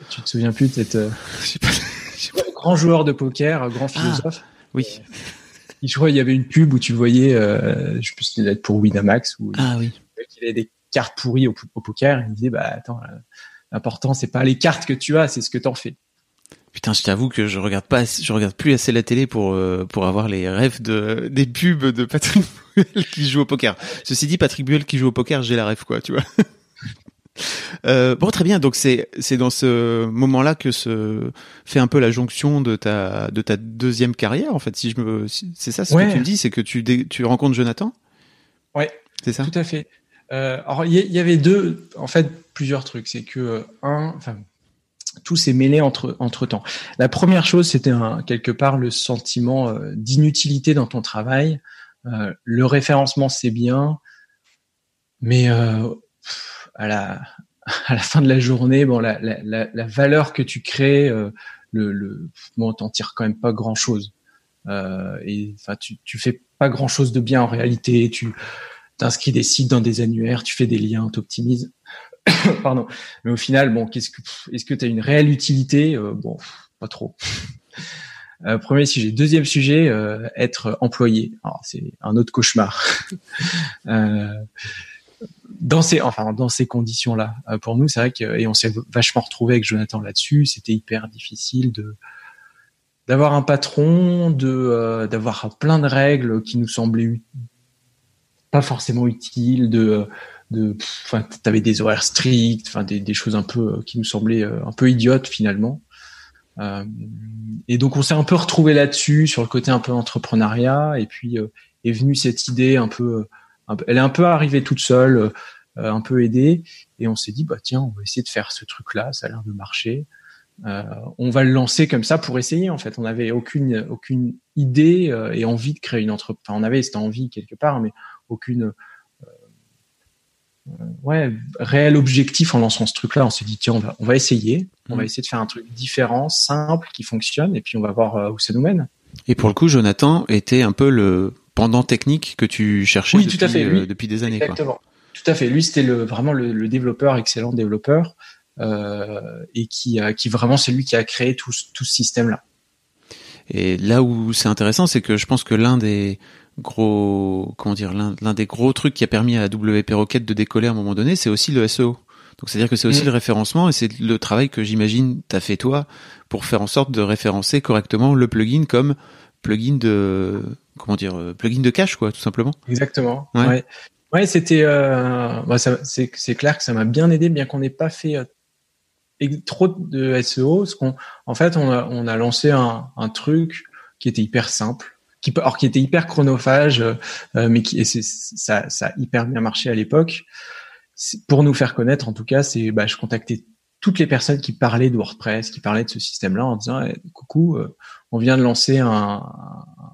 Tu te souviens plus cette. Euh, pas grand joueur de poker, grand ah, philosophe. oui. Je crois qu'il y avait une pub où tu voyais, euh, je sais plus si c'était pour Winamax ou ah, oui. il avait des cartes pourries au, poker. Et il me disait, bah attends, euh, l'important c'est pas les cartes que tu as, c'est ce que t'en fais. Putain, je t'avoue que je regarde pas, je regarde plus assez la télé pour euh, pour avoir les rêves de des pubs de Patrick Buell qui joue au poker. Ceci dit, Patrick Buell qui joue au poker, j'ai la rêve quoi, tu vois. Euh, bon, très bien. Donc c'est c'est dans ce moment-là que se fait un peu la jonction de ta de ta deuxième carrière. En fait, si je me c'est ça ce que tu me dis, c'est que tu tu rencontres Jonathan? Ouais. C'est ça? Tout à fait. Euh, alors il y, avait deux, en fait, plusieurs trucs. C'est que euh, un, enfin, tout s'est mêlé entre entre temps. La première chose, c'était quelque part le sentiment d'inutilité dans ton travail. Le référencement, c'est bien, mais à la à la fin de la journée, bon, la, la, la valeur que tu crées, euh, le, le, bon, t'en tires quand même pas grand chose. Euh, et enfin, tu, tu fais pas grand chose de bien en réalité. Tu t'inscris des sites dans des annuaires, tu fais des liens, t'optimises. Pardon. Mais au final, bon, qu'est-ce que, est-ce que tu as une réelle utilité? Euh, Bon, pas trop. premier sujet. Deuxième sujet, être employé. C'est un autre cauchemar. dans ces, dans ces conditions-là, pour nous, c'est vrai que, et on s'est vachement retrouvé avec Jonathan là-dessus. C'était hyper difficile de d'avoir un patron, de d'avoir plein de règles qui nous semblaient pas forcément utiles, de de enfin des horaires stricts enfin des, choses un peu euh, qui nous semblaient euh, un peu idiotes finalement euh, et donc on s'est un peu retrouvé là-dessus sur le côté un peu entrepreneuriat et puis euh, est venue cette idée un peu, elle est un peu arrivée toute seule un peu aidée et on s'est dit bah tiens on va essayer de faire ce truc là ça a l'air de marcher on va le lancer comme ça pour essayer en fait on n'avait aucune aucune idée et envie de créer une entreprise enfin on avait cette envie quelque part mais aucune euh, ouais, réel objectif en lançant ce truc-là. On s'est dit, tiens, on va, on va essayer. On va mm. essayer de faire un truc différent, simple, qui fonctionne, et puis on va voir euh, où ça nous mène. Et pour le coup, Jonathan était un peu le pendant technique que tu cherchais depuis, tout à fait. Euh, depuis des années. Exactement. Tout à fait. Lui, c'était le, vraiment le, développeur, excellent développeur, euh, et qui, qui vraiment, c'est lui qui a créé tout, tout ce système-là. Et là où c'est intéressant, c'est que je pense que l'un des gros, comment dire, l'un des gros trucs qui a permis à WP Rocket de décoller à un moment donné, c'est aussi le SEO. Donc c'est-à-dire que c'est aussi mm. le référencement et c'est le travail que j'imagine t'as fait toi pour faire en sorte de référencer correctement le plugin comme plugin de comment dire euh, plugin de cache quoi tout simplement. Exactement. Ouais. Ouais, c'était euh, bah, c'est clair que ça m'a bien aidé bien qu'on n'ait pas fait euh, trop de SEO parce qu'on en fait on a on a lancé un, un truc qui était hyper simple qui alors qui était hyper chronophage, euh, euh, mais qui et ça, ça a hyper bien marché à l'époque. Pour nous faire connaître, en tout cas, c'est bah, je contactais toutes les personnes qui parlaient de WordPress, qui parlaient de ce système-là, en disant eh, coucou, on vient de lancer un,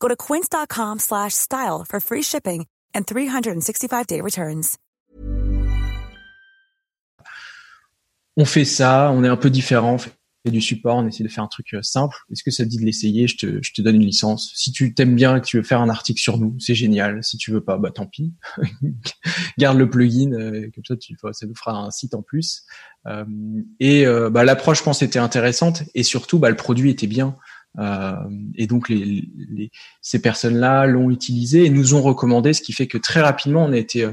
Go to quince.com/style for free shipping and 365-day returns. On fait ça, on est un peu différent, du support, on essaie de faire un truc euh, simple. Est-ce que ça te dit de l'essayer? Je te, donne une licence. Si tu t'aimes bien et que tu veux faire un article sur nous, c'est génial. Si tu veux pas, bah tant pis. Garde le plugin, euh, comme ça, ça nous fera un site en plus. Euh, et bah, l'approche, je pense, était intéressante et surtout, bah, le produit était bien. Et donc ces personnes-là l'ont utilisé et nous ont recommandé, ce qui fait que très rapidement on a été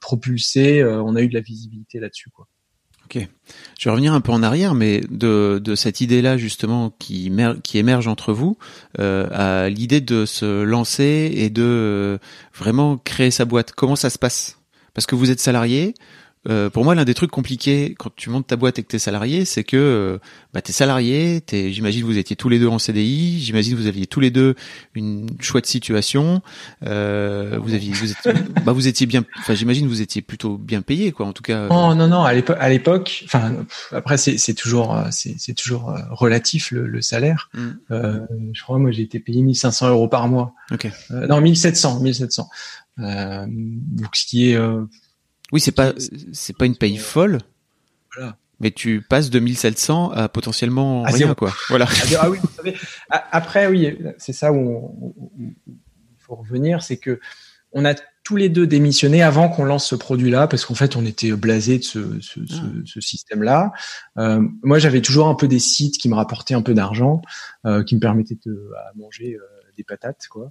propulsé, on a eu de la visibilité là-dessus. Ok. Je vais revenir un peu en arrière, mais de, cette idée-là justement qui, émerge entre vous, euh, à l'idée de se lancer et de euh, vraiment créer sa boîte. Comment ça se passe? Parce que vous êtes salarié, euh, pour moi, l'un des trucs compliqués quand tu montes ta boîte et que t'es salarié, c'est que euh, bah, t'es salarié, t'es, j'imagine vous étiez tous les deux en CDI, j'imagine vous aviez tous les deux une chouette situation, euh, vous aviez, vous, étiez, bah, vous étiez bien, enfin j'imagine vous étiez plutôt bien payé quoi, en tout cas. Non, non, non, à l'époque, à l'époque, enfin après c'est, c'est toujours, c'est, c'est toujours euh, relatif le, le salaire. Mm. Euh, je crois moi j'ai été payé 1500 euros par mois. Ok. Euh, non 1700, 1700. donc ce qui est oui, c'est pas c'est pas une paye folle. Voilà. Mais tu passes de 1700 à potentiellement ah, rien, quoi. Voilà. Ah, ah oui, vous savez, après, oui, c'est ça où il faut revenir, c'est que on a tous les deux démissionné avant qu'on lance ce produit-là, parce qu'en fait, on était blasé de ce, ce, ce, ah. ce système-là. Euh, moi, j'avais toujours un peu des sites qui me rapportaient un peu d'argent, euh, qui me permettaient de à manger euh, des patates quoi.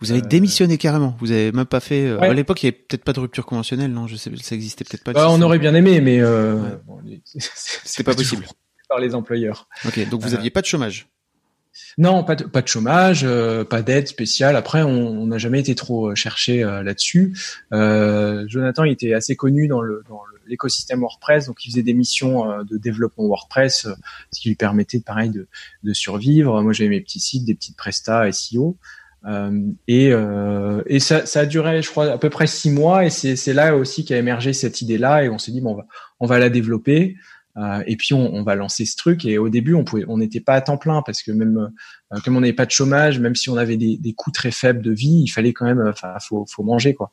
Vous avez démissionné carrément. Vous avez même pas fait. Euh, à l'époque, il y avait peut-être pas de rupture conventionnelle, non? Je sais, ça existait peut-être pas. Bah, on aurait bien aimé, mais euh, c'est pas, possible par les employeurs. Ok, donc vous euh, aviez pas de chômage. Non, pas de, chômage, pas d'aide spéciale. Après, on n'a jamais été trop cherché là-dessus. Jonathan, était assez connu dans l'écosystème WordPress. Donc, il faisait des missions euh, de développement WordPress, euh, ce qui lui permettait, pareil, de, survivre. Moi, j'avais mes petits sites, des petites prestats SEO. Euh, et, euh, ça, a duré, je crois, à peu près six mois. Et c'est là aussi qu'a émergé cette idée-là. Et on s'est dit, bon, on va la développer. Euh, et puis on, on, va lancer ce truc. Et au début, on pouvait, on n'était pas à temps plein parce que même euh, comme on n'avait pas de chômage, même si on avait des, des, coûts très faibles de vie, il fallait quand même, enfin, faut, faut manger quoi.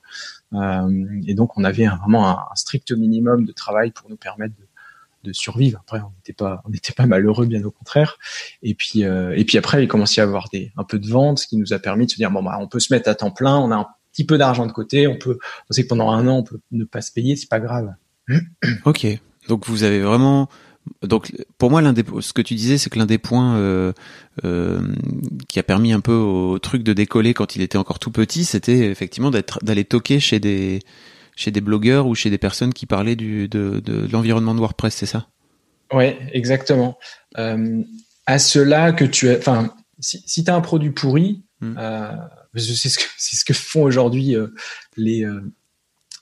Euh, et donc on avait vraiment un, un, strict minimum de travail pour nous permettre de, de survivre. Après, on n'était pas, on n'était pas malheureux, bien au contraire. Et puis, euh, et puis après, il commençait à avoir des, un peu de vente, ce qui nous a permis de se dire bon bah, on peut se mettre à temps plein, on a un petit peu d'argent de côté, on peut, on sait que pendant un an on peut ne pas se payer, c'est pas grave. Ok. Donc vous avez vraiment donc pour moi l'un des ce que tu disais c'est que l'un des points euh, euh, qui a permis un peu au truc de décoller quand il était encore tout petit c'était effectivement d'être d'aller toquer chez des chez des blogueurs ou chez des personnes qui parlaient du de, de, l'environnement de WordPress c'est ça? Ouais exactement. Euh, à cela que tu as enfin si, si tu as un produit pourri euh, c'est ce que c'est ce que font aujourd'hui les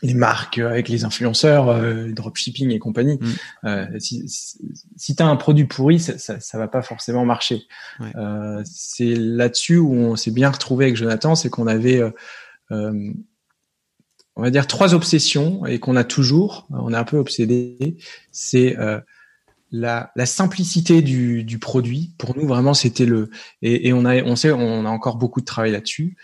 les marques euh, avec les influenceurs, euh, dropshipping et compagnie. Mm. Euh, si si, tu as un produit pourri, ça, ça, ça, va pas forcément marcher. Ouais. Euh, c'est là-dessus où on s'est bien retrouvé avec Jonathan, c'est qu'on avait, euh, on va dire, trois obsessions et qu'on a toujours. On est un peu obsédé. C'est la, la, simplicité du, du, produit. Pour nous, vraiment, c'était le et, et, on a, on sait, on a encore beaucoup de travail là-dessus.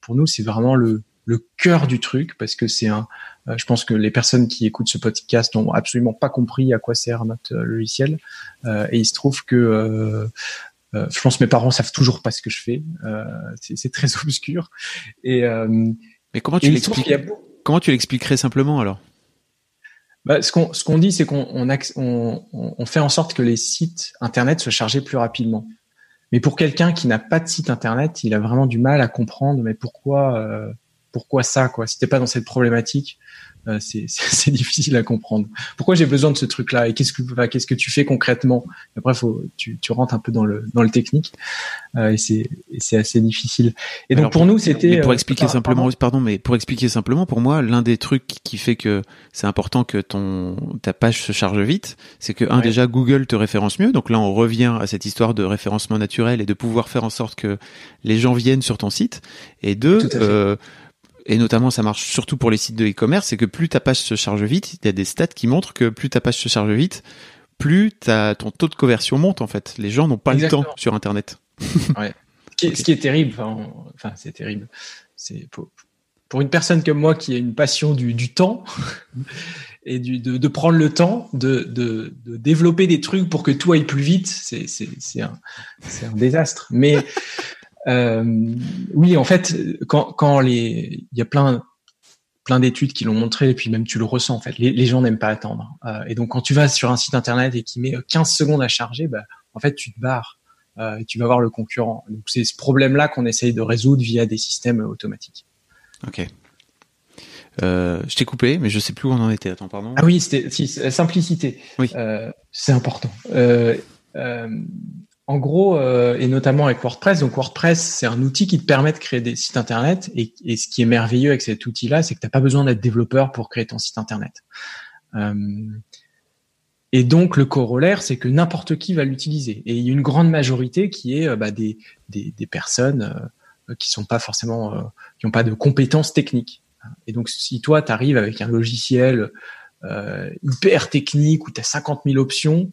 pour nous, c'est vraiment le le cœur du truc parce que c'est un. Euh, je pense que les personnes qui écoutent ce podcast n'ont absolument pas compris à quoi sert notre euh, logiciel. Euh, et il se trouve que je pense que mes parents savent toujours pas ce que je fais. c'est très obscur. Et mais comment tu l'expliques Comment tu l'expliquerais simplement alors? Bah, ce qu'on ce qu'on dit, c'est qu'on on, on, on, fait en sorte que les sites internet soient chargés plus rapidement. Mais pour quelqu'un qui n'a pas de site internet, il a vraiment du mal à comprendre. Mais pourquoi pourquoi ça quoi Si t'es pas dans cette problématique, euh, c'est difficile à comprendre. Pourquoi j'ai besoin de ce truc-là et qu'est-ce que bah, qu'est-ce que tu fais concrètement? Après, faut tu, tu rentres un peu dans le dans le technique euh, et c'est c'est assez difficile. Et donc pour, nous, c'était pour euh, expliquer simplement, pardon. mais pour expliquer simplement, pour moi, l'un des trucs qui fait que c'est important que ton ta page se charge vite, c'est que un déjà Google te référence mieux. Donc là, on revient à cette histoire de référencement naturel et de pouvoir faire en sorte que les gens viennent sur ton site. Et deux et notamment ça marche surtout pour les sites de e-commerce, c'est que plus ta page se charge vite, il y a des stats qui montrent que plus ta page se charge vite, plus ta, ton taux de conversion monte en fait. Les gens n'ont pas le temps sur Internet. ouais. Ce, qui est, terrible, enfin, c'est terrible. C'est pour, pour, une personne comme moi qui a une passion du, du temps et du, de, de, prendre le temps de, de, de, développer des trucs pour que tout aille plus vite, c'est un, un désastre. Mais euh, oui, en fait, quand, quand les, il y a plein, plein d'études qui l'ont montré, et puis même tu le ressens en fait. Les, les gens n'aiment pas attendre. Euh, et donc quand tu vas sur un site internet et qui met 15 secondes à charger, bah, en fait tu te barres euh, et tu vas voir le concurrent. Donc c'est ce problème-là qu'on essaye de résoudre via des systèmes automatiques. Ok. Euh, je t'ai coupé, mais je sais plus où on en était. Attends, pardon. Ah oui, c'était si, simplicité. Oui. Euh, c'est important. En gros, euh, et notamment avec WordPress, donc WordPress, c'est un outil qui te permet de créer des sites internet. Et, ce qui est merveilleux avec cet outil-là, c'est que tu n'as pas besoin d'être développeur pour créer ton site internet. Euh, et donc le corollaire, c'est que n'importe qui va l'utiliser. Et il y a une grande majorité qui est euh, bah, des, des, personnes qui sont pas forcément, qui n'ont pas de compétences techniques. Et donc si toi, tu arrives avec un logiciel hyper technique où tu as 50 000 options,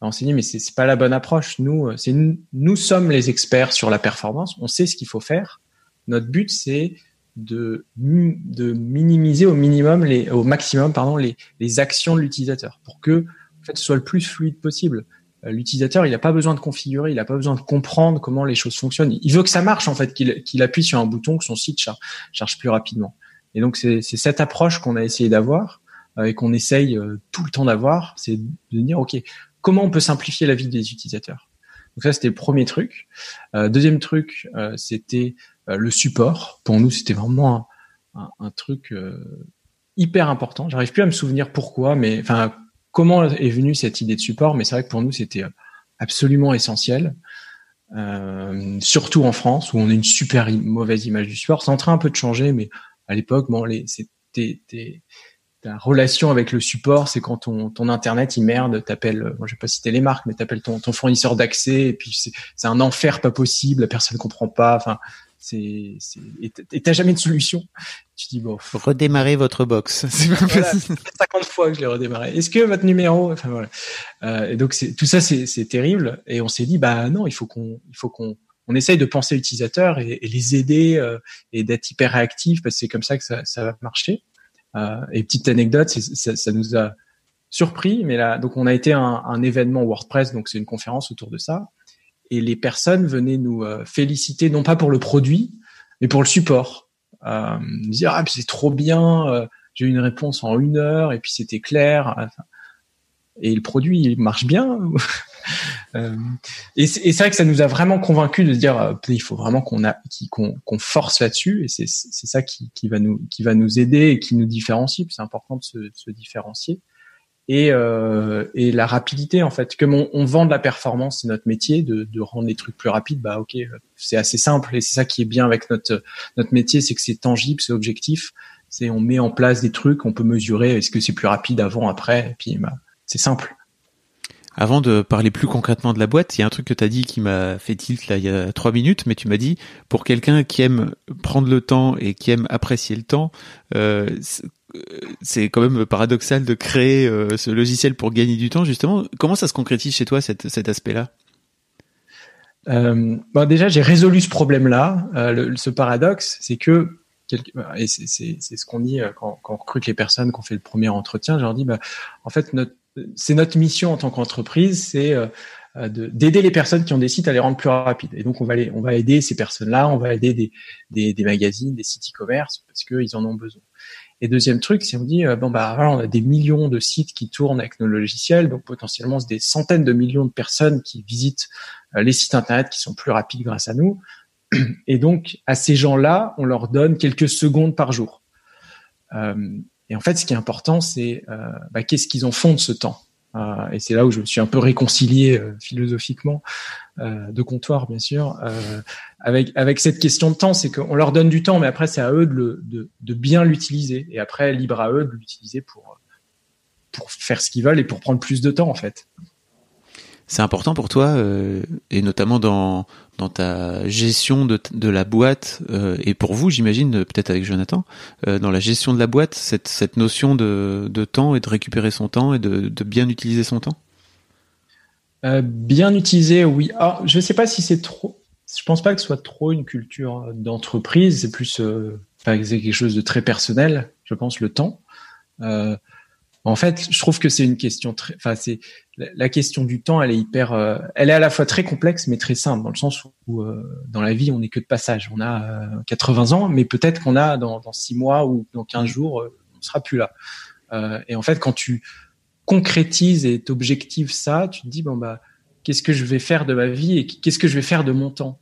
enseigner, mais c'est pas la bonne approche. Nous, euh, c'est nous sommes les experts sur la performance. On sait ce qu'il faut faire. Notre but, c'est de, de minimiser au minimum les, au maximum, pardon, les, les actions de l'utilisateur pour que, en fait, ce soit le plus fluide possible. Euh, l'utilisateur, il n'a pas besoin de configurer, il n'a pas besoin de comprendre comment les choses fonctionnent. Il veut que ça marche, en fait, qu'il appuie sur un bouton, que son site charge, charge plus rapidement. Et donc, c'est cette approche qu'on a essayé d'avoir euh, et qu'on essaye tout le temps d'avoir, c'est de dire, OK, comment on peut simplifier la vie des utilisateurs. Donc ça, c'était le premier truc. Euh, deuxième truc, euh, c'était euh, le support. Pour nous, c'était vraiment un, truc hyper important. J'arrive plus à me souvenir pourquoi, mais enfin comment est venue cette idée de support. Mais c'est vrai que pour nous, c'était absolument essentiel. surtout en France où on a une super mauvaise image du support. C'est en train un peu de changer, mais à l'époque, bon, c'était la relation avec le support, c'est quand ton, ton internet il merde, t'appelles, euh, moi je vais pas citer les marques, mais t'appelles ton, ton fournisseur d'accès et puis c'est un enfer pas possible, la personne comprend pas. Enfin, c'est, et t'as jamais de solution. Tu dis bon. Redémarrer votre box. C'est voilà, 50 fois que je l'ai redémarré. Est-ce que votre numéro, enfin voilà. Euh, et donc tout ça, c'est, terrible. Et on s'est dit bah non, il faut qu'on, il faut qu'on, on essaye de penser l'utilisateur et, et, les aider euh, et d'être hyper réactif parce que c'est comme ça que ça, ça va marcher. Euh, et petite anecdote, ça, nous a surpris, mais là, donc on a été un, un événement WordPress, donc c'est une conférence autour de ça et les personnes venaient nous euh, féliciter non pas pour le produit, mais pour le support. Euh, dire ah c'est trop bien, euh, j'ai eu une réponse en une heure et puis c'était clair. Et le produit il marche bien. euh, et c'est vrai que ça nous a vraiment convaincu de dire euh, il faut vraiment qu'on a qu'on force là-dessus et c'est ça qui, qui va nous qui va nous aider et qui nous différencie. C'est important de se, de se différencier et, euh, et la rapidité en fait. Comme on, on vend de la performance, c'est notre métier de, de, rendre les trucs plus rapides. Bah ok, c'est assez simple et c'est ça qui est bien avec notre notre métier, c'est que c'est tangible, c'est objectif. C'est on met en place des trucs, on peut mesurer est-ce que c'est plus rapide avant, après, et puis bah, c'est simple. Avant de parler plus concrètement de la boîte, il y a un truc que tu as dit qui m'a fait tilt là il y a trois minutes, mais tu m'as dit pour quelqu'un qui aime prendre le temps et qui aime apprécier le temps, euh, c'est quand même paradoxal de créer euh, ce logiciel pour gagner du temps. Justement, comment ça se concrétise chez toi cet, cet aspect-là? Euh, bah, déjà, j'ai résolu ce problème-là. Euh, ce paradoxe, c'est que et c'est ce qu'on dit quand, quand, on recrute les personnes, qu'on fait le premier entretien. Je leur dis, bah, en fait, c'est notre mission en tant qu'entreprise, c'est d'aider les personnes qui ont des sites à les rendre plus rapides. Et donc, on va, aider ces personnes-là, on va aider des, magazines, des sites e-commerce parce qu'ils en ont besoin. Et deuxième truc, si on dit euh, bon bah on a des millions de sites qui tournent avec nos logiciels, donc potentiellement c'est des centaines de millions de personnes qui visitent euh, les sites internet qui sont plus rapides grâce à nous. Et donc à ces gens-là, on leur donne quelques secondes par jour. Euh, et en fait, ce qui est important, c'est euh, bah, qu'est-ce qu'ils en font de ce temps? Euh, et c'est là où je me suis un peu réconcilié euh, philosophiquement, de comptoir bien sûr, avec avec cette question de temps, c'est qu'on leur donne du temps, mais après c'est à eux de, le, de, de bien l'utiliser, et après libre à eux de l'utiliser pour pour faire ce qu'ils veulent et pour prendre plus de temps en fait. C'est important pour toi, euh, et notamment dans, dans ta gestion de, de la boîte, euh, et pour vous, j'imagine, peut-être avec Jonathan, euh, dans la gestion de la boîte, cette, cette notion de, de temps et de récupérer son temps et de, bien utiliser son temps? Bien utiliser, oui. Je ne sais pas si c'est trop. Je pense pas que ce soit trop une culture d'entreprise. C'est plus, c'est quelque chose de très personnel. Je pense le temps. En fait, je trouve que c'est une question très, enfin c'est la question du temps, elle est hyper, euh, elle est à la fois très complexe mais très simple dans le sens où euh, dans la vie on n'est que de passage. On a 80 euh, ans, mais peut-être qu'on a dans, dans 6 mois ou dans 15 jours, on sera plus là. et en fait, quand tu concrétises et t'objectives ça, tu te dis bon bah qu'est-ce que je vais faire de ma vie et qu'est-ce que je vais faire de mon temps?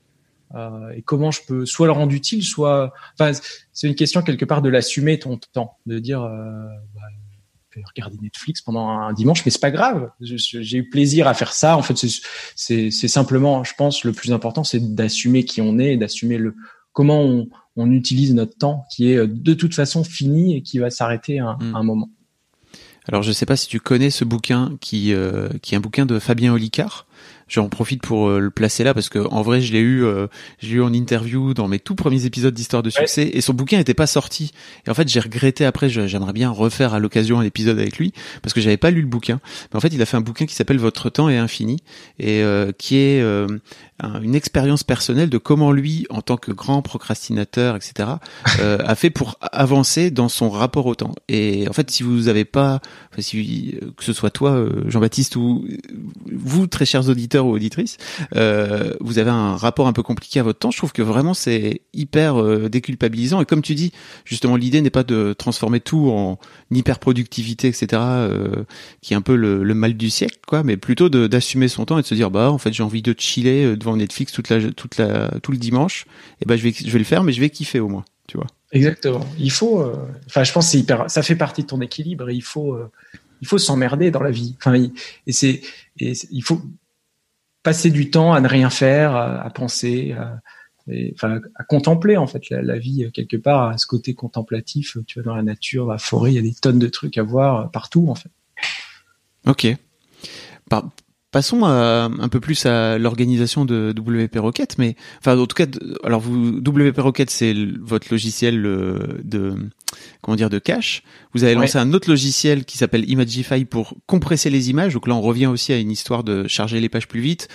Et comment je peux soit le rendre utile, soit, enfin c'est une question quelque part de l'assumer ton temps, de dire bah, regarder Netflix pendant un dimanche, mais c'est pas grave. J'ai eu plaisir à faire ça. En fait, c'est simplement, je pense, le plus important, c'est d'assumer qui on est, d'assumer le comment on, on, utilise notre temps, qui est de toute façon fini et qui va s'arrêter à, un moment. Alors, je sais pas si tu connais ce bouquin qui euh, qui est un bouquin de Fabien Olicard j'en profite pour euh, le placer là parce que en vrai je l'ai eu euh, j'ai eu en interview dans mes tout premiers épisodes d'histoire de succès et son bouquin n'était pas sorti. Et en fait j'ai regretté après j'aimerais bien refaire à l'occasion un épisode avec lui parce que j'avais pas lu le bouquin. Mais en fait il a fait un bouquin qui s'appelle Votre temps est infini et euh, qui est une expérience personnelle de comment lui en tant que grand procrastinateur etc a fait pour avancer dans son rapport au temps et en fait si vous avez pas enfin, si que ce soit toi Jean-Baptiste ou vous très chers auditeurs ou auditrice, euh, vous avez un rapport un peu compliqué à votre temps. Je trouve que vraiment c'est hyper euh, déculpabilisant. Et comme tu dis, justement, l'idée n'est pas de transformer tout en hyper productivité, etc., euh, qui est un peu le, mal du siècle, quoi, mais plutôt d'assumer son temps et de se dire, bah, en fait, j'ai envie de chiller devant Netflix toute la, toute la, tout le dimanche. Et ben, je vais, je vais le faire, mais je vais kiffer au moins, tu vois. Exactement. Il faut, enfin, je pense c'est hyper, ça fait partie de ton équilibre. Et il faut, il faut s'emmerder dans la vie. Enfin, et c'est, et il faut, passer du temps à ne rien faire, à, penser, à, enfin, à contempler en fait la, vie quelque part, à ce côté contemplatif. Tu vas dans la nature, dans la forêt, il y a des tonnes de trucs à voir partout en fait. Ok. Par, passons un peu plus à l'organisation de WP Rocket, mais enfin en tout cas, alors vous WP Rocket c'est votre logiciel de comment dire de cache. Vous avez lancé un autre logiciel qui s'appelle Imagify pour compresser les images. Donc là on revient aussi à une histoire de charger les pages plus vite.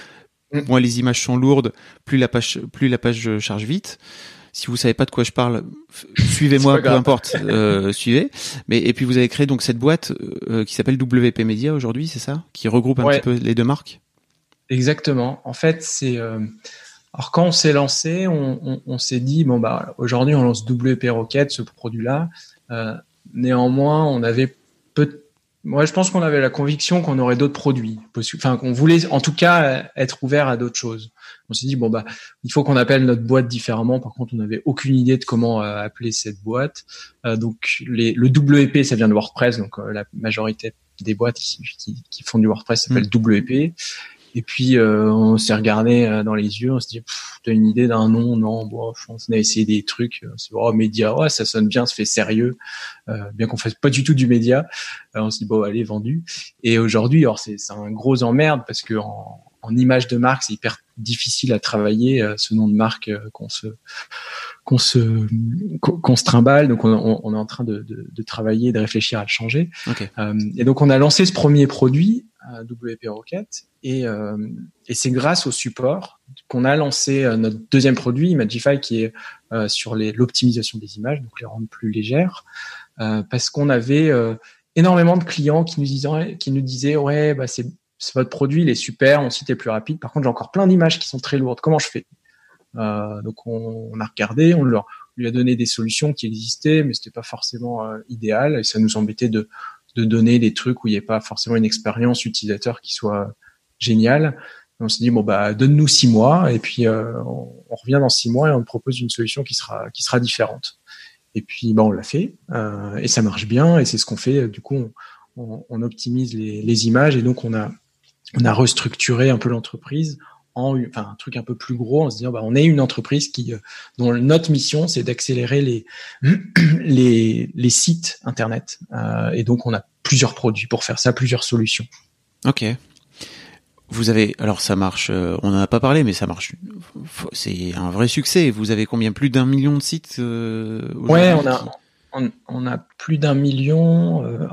Mm. Moins les images sont lourdes, plus la page plus la page charge vite. Si vous savez pas de quoi je parle, suivez-moi, peu importe, euh, suivez. Mais et puis vous avez créé donc cette boîte euh, qui s'appelle WP Media aujourd'hui, c'est ça, qui regroupe un petit peu les deux marques? Exactement. En fait, c'est euh, alors quand on s'est lancé, on, on, on s'est dit bon bah aujourd'hui on lance WP Rocket, ce produit-là. Euh, néanmoins, on avait peu moi, je pense qu'on avait la conviction qu'on aurait d'autres produits, enfin qu'on voulait en tout cas être ouvert à d'autres choses. On s'est dit bon bah il faut qu'on appelle notre boîte différemment. Par contre, on n'avait aucune idée de comment euh, appeler cette boîte. Euh, donc les, le WP, ça vient de WordPress, donc euh, la majorité des boîtes qui, qui, font du WordPress s'appellent mmh. WP. Et puis euh, on s'est regardé euh, dans les yeux, on s'est dit, t'as une idée d'un nom? Non, bon, on a essayé des trucs. On s'est dit, oh, média, ouais, ça sonne bien, ça fait sérieux, euh, bien qu'on fasse pas du tout du média. on s'est dit, bon, allez, vendu. Et aujourd'hui, alors c'est un gros emmerde parce que en, en image de marque, c'est hyper difficile à travailler ce nom de marque qu'on se qu'on se qu'on se trimballe. Donc on, on, est en train de, de, de, travailler, de réfléchir à le changer. et donc on a lancé ce premier produit WP Rocket. Et, euh, et c'est grâce au support qu'on a lancé euh, notre deuxième produit, Imagify, qui est euh, sur l'optimisation des images, donc les rendre plus légères, parce qu'on avait énormément de clients qui nous disaient, qui nous disaient ouais, bah c'est votre produit, il est super, mon site est plus rapide. Par contre, j'ai encore plein d'images qui sont très lourdes. Comment je fais? Donc on, on, a regardé, on leur lui a donné des solutions qui existaient, mais c'était pas forcément idéal et ça nous embêtait de de donner des trucs où il n'y ait pas forcément une expérience utilisateur qui soit géniale. on s'est dit bon bah donne-nous six mois et puis euh, on, revient dans six mois et on propose une solution qui sera qui sera différente. Et puis bah on l'a fait euh, et ça marche bien et c'est ce qu'on fait. Du coup on, on, optimise les, les, images et donc on a on a restructuré un peu l'entreprise en enfin un truc un peu plus gros en se disant bah on est une entreprise qui euh, dont notre mission c'est d'accélérer les les les sites internet euh, et donc on a plusieurs produits pour faire ça plusieurs solutions. Ok. Vous avez alors ça marche. Euh, on en a pas parlé, mais ça marche. C'est un vrai succès. Vous avez combien? Plus d'un million de sites. Euh, ouais, on a on, a plus d'un million. Euh,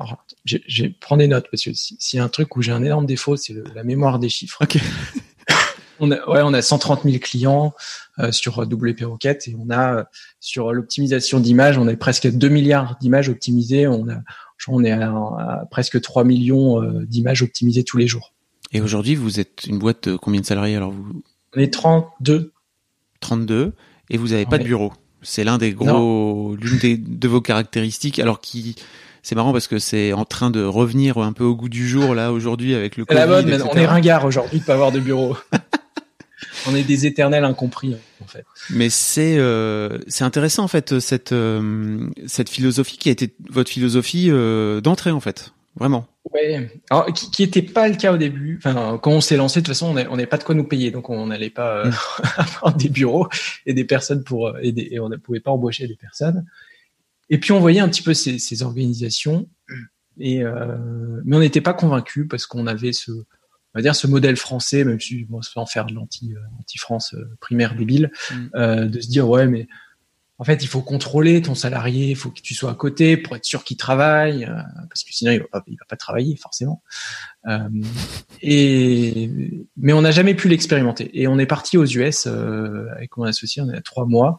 j'ai prends des notes parce que s'il y a un truc où j'ai un énorme défaut, c'est la mémoire des chiffres. On a, ouais, on a 130 000 clients euh, sur WP Rocket et on a euh, sur l'optimisation d'images, on a presque 2 milliards d'images optimisées. On a, on est à, presque 3 millions euh, d'images optimisées tous les jours. Et aujourd'hui, vous êtes une boîte de combien de salariés alors vous? On est 32. 32 et vous n'avez pas de bureau? C'est l'un des gros, l'une des de vos caractéristiques. Alors qui c'est marrant parce que c'est en train de revenir un peu au goût du jour là aujourd'hui avec le Covid. La mode, on est ringard aujourd'hui de pas avoir de bureau. on est des éternels incompris en fait. Mais c'est euh, c'est intéressant en fait cette euh, cette philosophie qui a été votre philosophie euh, d'entrée en fait, vraiment. Ouais. Alors, qui, qui était pas le cas au début. Enfin, quand on s'est lancé, de toute façon, on n'est pas de quoi nous payer, donc on n'allait pas euh, avoir des bureaux et des personnes pour aider, et on ne pouvait pas embaucher des personnes. Et puis on voyait un petit peu ces, ces organisations, et mais on n'était pas convaincus parce qu'on avait ce on va dire ce modèle français, même si bon, se fait en faire de l'anti euh, anti France euh, primaire débile, mm. euh, de se dire ouais mais en fait il faut contrôler ton salarié, il faut que tu sois à côté pour être sûr qu'il travaille, parce que sinon il va pas, il va pas travailler forcément. et mais on n'a jamais pu l'expérimenter. Et on est parti aux US avec mon associé, on est à trois mois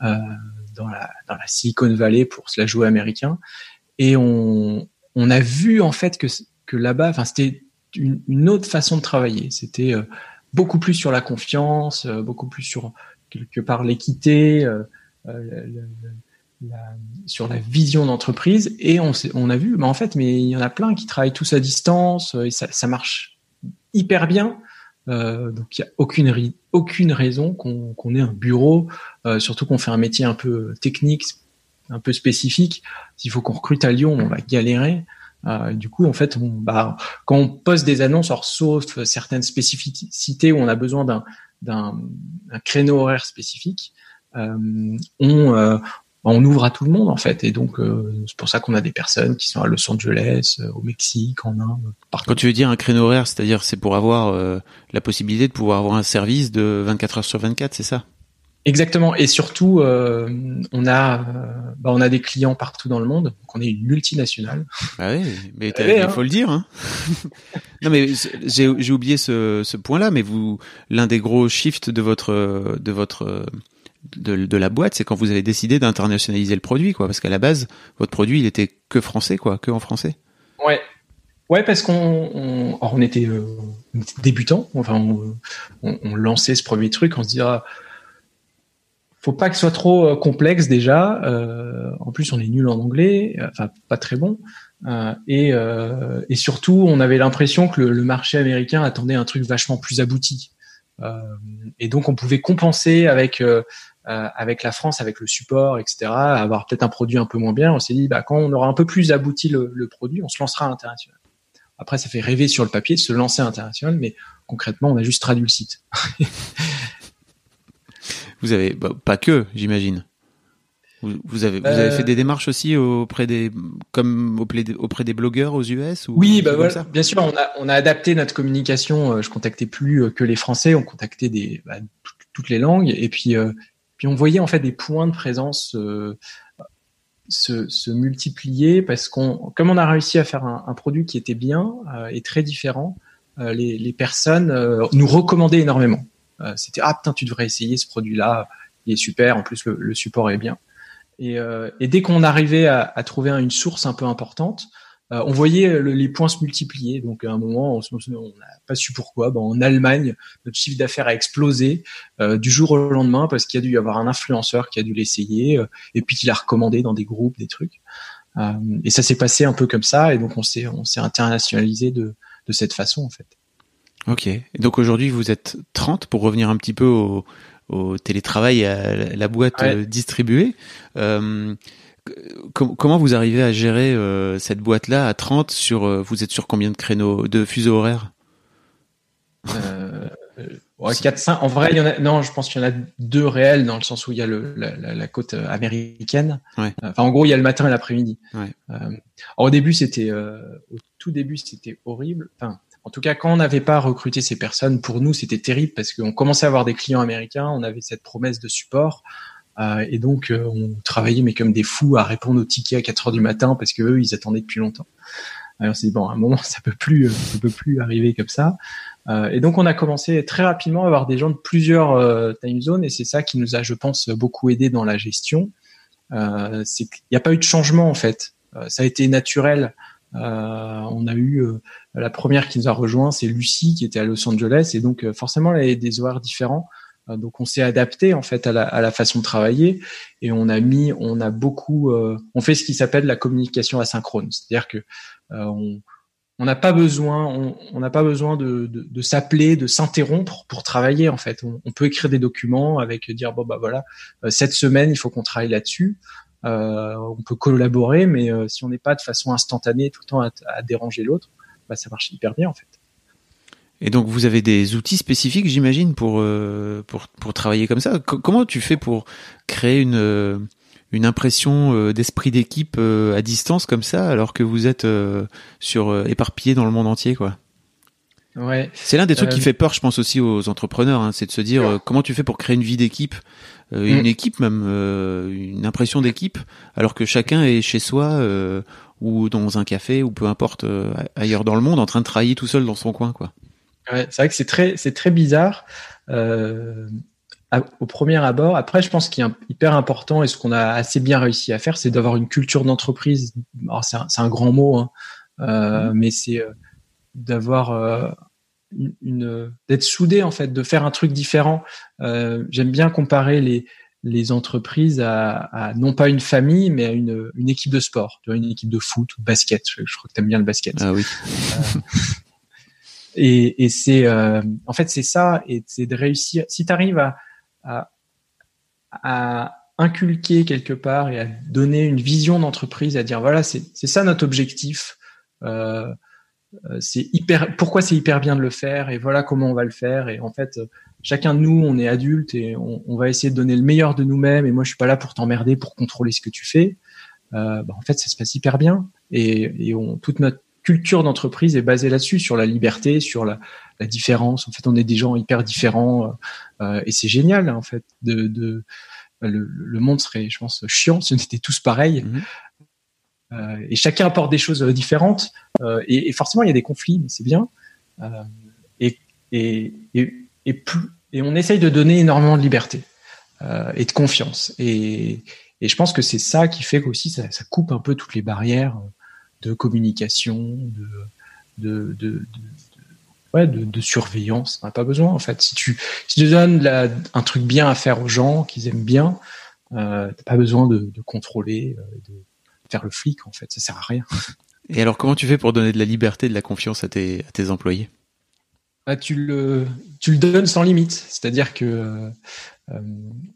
dans la dans la Silicon Valley pour se la jouer américain, et on on a vu en fait que que là-bas, enfin c'était une, autre façon de travailler. C'était euh, beaucoup plus sur la confiance, euh, beaucoup plus sur quelque part l'équité, euh, sur la vision d'entreprise. Et on, on a vu, mais en fait, mais il y en a plein qui travaillent tous à distance et ça, ça marche hyper bien. Euh, donc il n'y a aucune, aucune raison qu'on ait un bureau, euh, surtout qu'on fait un métier un peu technique, un peu spécifique. S'il faut qu'on recrute à Lyon, on va galérer. Euh, du coup, en fait, on, bah, quand on poste des annonces, alors, sauf certaines spécificités où on a besoin d'un, créneau horaire spécifique, euh, on, euh, on ouvre à tout le monde en fait. Et donc c'est pour ça qu'on a des personnes qui sont à Los Angeles, au Mexique, en Inde. Partout. Quand tu veux dire un créneau horaire, c'est-à-dire c'est pour avoir la possibilité de pouvoir avoir un service de 24 heures sur 24, c'est ça? Exactement. Et surtout, euh, on a, euh, bah, on a des clients partout dans le monde. Donc on est une multinationale. Bah oui, mais il hein. faut le dire. Hein. non, mais j'ai oublié ce, ce point-là. Mais vous, l'un des gros shifts de votre, de votre, de, la boîte, c'est quand vous avez décidé d'internationaliser le produit, quoi. Parce qu'à la base, votre produit, il était que français, quoi, que en français. Ouais. Ouais, parce qu'on on, on était, euh, débutants. Enfin, on, lançait ce premier truc. On se dit ah, faut pas que ce soit trop euh, complexe déjà. Euh, en plus, on est nul en anglais, euh, enfin pas très bon. et, et surtout, on avait l'impression que le, marché américain attendait un truc vachement plus abouti. et donc, on pouvait compenser avec avec la France, avec le support, etc. Avoir peut-être un produit un peu moins bien. On s'est dit, bah, quand on aura un peu plus abouti le, le produit, on se lancera à l'international. Après, ça fait rêver sur le papier de se lancer à l'international, mais concrètement, on a juste traduit le site. Vous avez bah, pas que, j'imagine. Vous, avez, vous avez fait euh. des démarches aussi auprès des, comme auprès des, blogueurs aux US ou Oui, bah voilà. Bien sûr, on a, on a adapté notre communication. Euh, je contactais plus euh, que les Français, on contactait des, bah, toutes les langues, et puis, puis on voyait en fait des points de présence se, se, multiplier parce qu'on, comme on a réussi à faire un, produit qui était bien et très différent, les, les personnes nous recommandaient énormément. Euh, c'était ah putain tu devrais essayer ce produit-là, il est super, en plus le, support est bien. Et, euh, dès qu'on arrivait à, trouver une source un peu importante, euh, on voyait les points se multiplier. Donc à un moment, on n'a pas su pourquoi. Ben, en Allemagne, notre chiffre d'affaires a explosé du jour au lendemain parce qu'il y a dû y avoir un influenceur qui a dû l'essayer et puis qui l'a recommandé dans des groupes, des trucs. et ça s'est passé un peu comme ça. Et donc on s'est on s'est internationalisé de de cette façon en fait. Ok. Et donc aujourd'hui, vous êtes 30 pour revenir un petit peu au, au télétravail, à la boîte euh, distribuée. Euh, comment vous arrivez à gérer euh, cette boîte-là à 30 sur euh, vous êtes sur combien de créneaux de fuseaux horaires? Euh, ouais, 4 5 en vrai il y en a non je pense qu'il y en a deux réels dans le sens où il y a le, la, la, côte américaine ouais. enfin en gros il y a le matin et l'après-midi ouais. au début c'était au tout début c'était horrible enfin en tout cas, quand on n'avait pas recruté ces personnes, pour nous, c'était terrible parce qu'on commençait à avoir des clients américains, on avait cette promesse de support. Euh, et donc, euh, on travaillait mais comme des fous à répondre aux tickets à 4 heures du matin parce que eux, ils attendaient depuis longtemps. Alors, on s'est dit bon, à un moment, ça peut plus, euh, ça peut plus arriver comme ça. Et donc, on a commencé très rapidement à avoir des gens de plusieurs time zones et c'est ça qui nous a, je pense, beaucoup aidé dans la gestion. c'est qu'il n'y a pas eu de changement en fait. ça a été naturel. on a eu la première qui nous a rejoint, c'est Lucie qui était à Los Angeles et donc forcément elle avait des horaires différents. Euh, donc on s'est adapté en fait à la, à la, façon de travailler et on a mis, on a beaucoup, euh, on fait ce qui s'appelle la communication asynchrone, c'est-à-dire que on on n'a pas besoin, on n'a pas besoin de, de, de s'appeler, de s'interrompre pour travailler en fait. On, on, peut écrire des documents avec dire bon bah voilà cette semaine il faut qu'on travaille là-dessus. Euh, on peut collaborer, mais si on n'est pas de façon instantanée tout le temps à, à déranger l'autre, bah, ça marche hyper bien en fait. Et donc vous avez des outils spécifiques, j'imagine, pour, euh, pour pour travailler comme ça. comment tu fais pour créer une euh, une impression euh, d'esprit d'équipe à distance comme ça, alors que vous êtes sur éparpillé dans le monde entier, quoi? Ouais. C'est l'un des trucs qui fait peur, je pense aussi aux entrepreneurs, hein, c'est de se dire comment tu fais pour créer une vie d'équipe, une mm. équipe même, une impression d'équipe, alors que chacun est chez soi ou dans un café ou peu importe euh, ailleurs dans le monde en train de travailler tout seul dans son coin quoi? Ouais, c'est vrai que c'est très c'est très bizarre euh, au premier abord. Après, je pense qu'il est hyper important et ce qu'on a assez bien réussi à faire, c'est d'avoir une culture d'entreprise. C'est un, un, grand mot, hein, euh, mmh. mais c'est euh, d'avoir une, une d'être soudé en fait, de faire un truc différent. J'aime bien comparer les les entreprises à, non pas une famille, mais à une, une équipe de sport, tu vois, une équipe de foot ou de basket. Je, crois que tu aimes bien le basket. Ah oui. Et, c'est, euh, en fait, c'est ça, et c'est de réussir. Si tu arrives à, inculquer quelque part et à donner une vision d'entreprise, à dire voilà, c'est ça notre objectif. Euh, euh, c'est hyper. Pourquoi c'est hyper bien de le faire et voilà comment on va le faire. Et en fait, chacun de nous, on est adulte et on, va essayer de donner le meilleur de nous-mêmes. Et moi, je suis pas là pour t'emmerder, pour contrôler ce que tu fais. Bah, en fait, ça se passe hyper bien. Et, et on, toute notre culture d'entreprise est basée là-dessus, sur la liberté, sur la, la, différence. En fait, on est des gens hyper différents euh, et c'est génial, en fait. De, de le, le, monde serait, je pense, chiant si on était tous pareils. Mhm. Euh, et chacun apporte des choses différentes. Euh, et, et, forcément, il y a des conflits, mais c'est bien. Et, et, et, plus, et on essaye de donner énormément de liberté et de confiance. Et, et je pense que c'est ça qui fait qu'aussi ça, ça, coupe un peu toutes les barrières de communication, de, de, de, de Ouais, de, de, surveillance. On n'a pas besoin, en fait. Si tu, si tu donnes la, un truc bien à faire aux gens, qu'ils aiment bien, euh, t'as pas besoin de, contrôler, euh, de faire le flic, en fait. Ça sert à rien. Et alors, comment tu fais pour donner de la liberté, de la confiance à tes, à tes employés? Bah, tu le, tu le donnes sans limite. C'est-à-dire que, euh,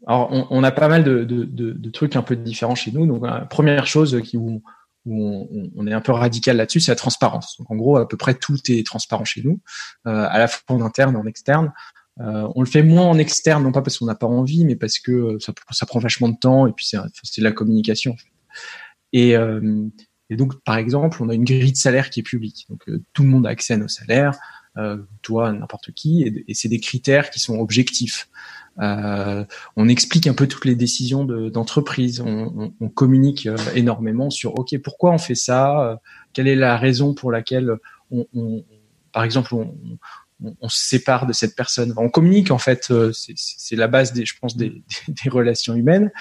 alors, on, on, a pas mal de, de, de, trucs un peu différents chez nous. Donc, la première chose qui où où on, est un peu radical là-dessus, c'est la transparence. Donc en gros, à peu près tout est transparent chez nous, euh, à la fois en interne et en externe. Euh, on le fait moins en externe, non pas parce qu'on n'a pas envie, mais parce que ça, ça, prend vachement de temps et puis c'est de la communication. Et, euh, et, donc, par exemple, on a une grille de salaire qui est publique. Donc tout le monde a accès à nos salaires, toi, n'importe qui, et, c'est des critères qui sont objectifs. Euh, on explique un peu toutes les décisions d'entreprise. on, communique euh, énormément sur OK, pourquoi on fait ça? Euh, Quelle est la raison pour laquelle on, par exemple, on, se sépare de cette personne? on communique en fait, c'est la base des, je pense, des, relations humaines.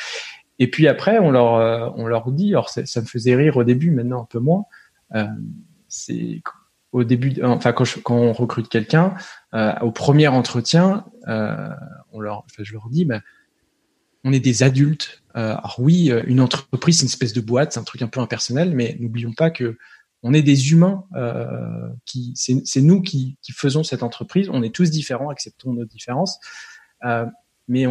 Et puis après, on leur, on leur dit. Alors ça, me faisait rire au début, maintenant un peu moins. Euh, c'est au début, enfin quand, on recrute quelqu'un, euh, au premier entretien, euh, on leur, je leur dis, bah, on est des adultes. Euh, alors oui, euh, une entreprise, c'est une espèce de boîte, c'est un truc un peu impersonnel, mais n'oublions pas que on est des humains. Euh, qui, c'est nous qui, faisons cette entreprise. On est tous différents, acceptons nos différences. Euh, mais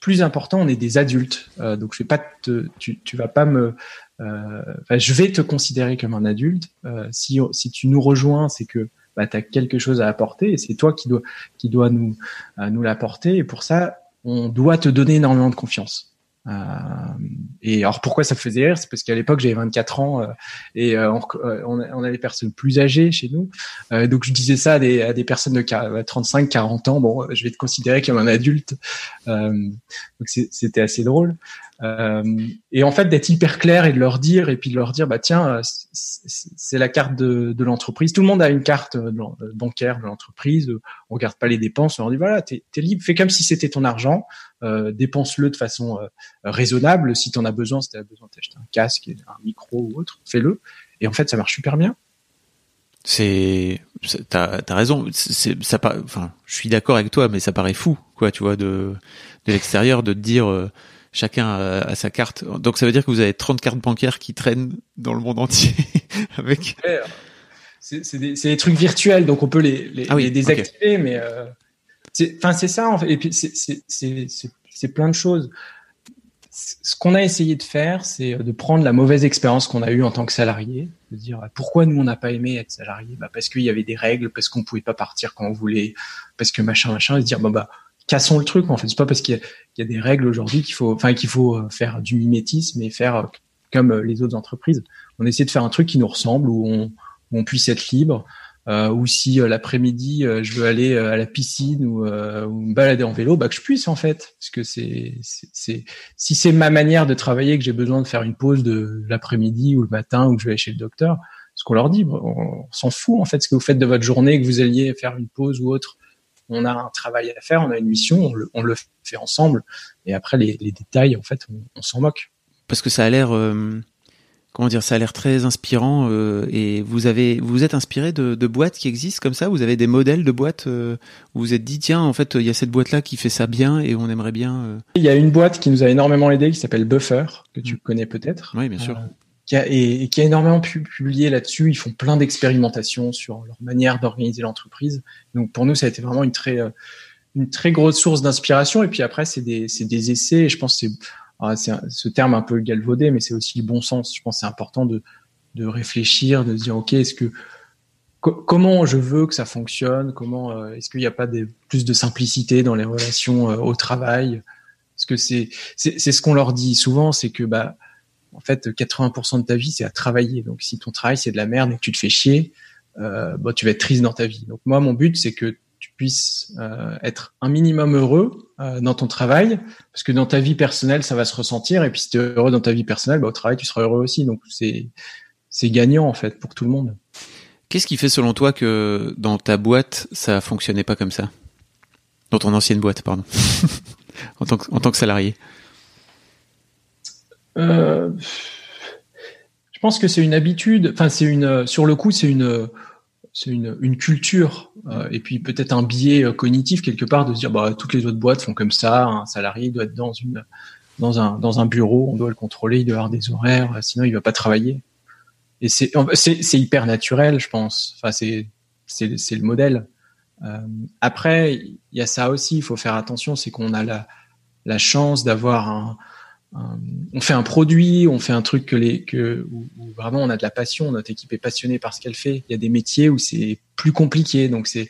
plus important, on est des adultes. Euh, donc je vais pas te, tu, tu vas pas me, euh, je vais te considérer comme un adulte. Euh, si, si tu nous rejoins, c'est que bah, tu as quelque chose à apporter et c'est toi qui dois, qui dois nous, euh, nous l'apporter. Et pour ça, on doit te donner énormément de confiance. Euh, et alors pourquoi ça faisait rire? C'est parce qu'à l'époque j'avais 24 ans euh, et euh, on, on, a des personnes plus âgées chez nous. donc je disais ça à des, à des personnes de 35, 40 ans. Bon, je vais te considérer comme un adulte. donc c'était assez drôle. Euh, et en fait, d'être hyper clair et de leur dire, et puis de leur dire, bah tiens, c'est la carte de, l'entreprise. Tout le monde a une carte bancaire de l'entreprise. On regarde pas les dépenses. On leur dit voilà, t'es es libre, fais comme si c'était ton argent. Euh, dépense-le de façon euh, raisonnable. Si tu en as besoin, si tu as besoin d'acheter un casque, un micro ou autre, fais-le. Et en fait, ça marche super bien. C'est, t'as as raison. Ça pas. Enfin, je suis d'accord avec toi, mais ça paraît fou, quoi. Tu vois, de de l'extérieur, de te dire. Chacun a, sa carte. Donc ça veut dire que vous avez 30 cartes bancaires qui traînent dans le monde entier avec. c'est des, des, trucs virtuels, donc on peut les, les, ah les désactiver, mais euh, Enfin, c'est ça, en fait. Et puis, c'est plein de choses. Ce qu'on a essayé de faire, c'est de prendre la mauvaise expérience qu'on a eue en tant que salarié, de dire pourquoi nous on n'a pas aimé être salarié, bah parce qu'il y avait des règles, parce qu'on pouvait pas partir quand on voulait, parce que machin machin, et se dire bon bah cassons le truc en fait. C'est pas parce qu'il y, a des règles aujourd'hui qu'il faut, enfin qu'il faut euh, faire du mimétisme et faire euh, comme euh, les autres entreprises. On essaie de faire un truc qui nous ressemble où on, où on puisse être libre, euh, ou si l'après-midi je veux aller à la piscine ou, ou, me balader en vélo, bah que je puisse en fait, parce que c'est c'est si c'est ma manière de travailler que j'ai besoin de faire une pause de l'après-midi ou le matin ou que je vais chez le docteur, ce qu'on leur dit, on, s'en fout en fait ce que vous faites de votre journée, que vous alliez faire une pause ou autre. On a un travail à faire, on a une mission, on le, on le fait ensemble, et après les, les détails en fait, on, on s'en moque. Parce que ça a l'air comment dire, ça a l'air très inspirant. Euh, et vous avez, vous êtes inspiré de, de, boîtes qui existent comme ça? Vous avez des modèles de boîtes euh, où vous êtes dit tiens, en fait, il y a cette boîte-là qui fait ça bien et on aimerait bien. Euh, il y a une boîte qui nous a énormément aidé qui s'appelle Buffer que tu mm. connais peut-être. Oui, bien sûr. Et, qui a énormément pu, publié là-dessus. Ils font plein d'expérimentations sur leur manière d'organiser l'entreprise. Donc pour nous, ça a été vraiment une très une très grosse source d'inspiration. Et puis après, c'est des, des essais. Je pense que c'est ah, ce terme un peu galvaudé, mais c'est aussi le bon sens. Je pense que c'est important de, de réfléchir, de se dire, OK, est-ce que comment je veux que ça fonctionne, comment est-ce qu'il n'y a pas plus de simplicité dans les relations au travail? Parce que c'est c'est ce qu'on leur dit souvent, c'est que bah en fait 80% de ta vie c'est à travailler. Donc si ton travail c'est de la merde et que tu te fais chier, euh, bah, tu vas être triste dans ta vie. Donc moi mon but c'est que tu puisses euh, être un minimum heureux euh, dans ton travail, parce que dans ta vie personnelle, ça va se ressentir, et puis si tu es heureux dans ta vie personnelle, bah, au travail, tu seras heureux aussi. Donc c'est gagnant en fait pour tout le monde. Qu'est-ce qui fait selon toi que dans ta boîte, ça fonctionnait pas comme ça? Dans ton ancienne boîte, pardon. en, tant en tant que salarié euh, Je pense que c'est une habitude, enfin c'est une, sur le coup, c'est une c'est une, une, culture euh, et puis peut-être un biais euh, cognitif quelque part de se dire bah toutes les autres boîtes font comme ça un salarié doit être dans une dans un dans un bureau on doit le contrôler il doit avoir des horaires sinon il va pas travailler. Et c'est c'est hyper naturel je pense. Enfin c'est c'est c'est le modèle. Euh, après il y a ça aussi il faut faire attention c'est qu'on a la la chance d'avoir un on fait un produit, on fait un truc que les que où, vraiment on a de la passion, notre équipe est passionnée par ce qu'elle fait. Il y a des métiers où c'est plus compliqué, donc c'est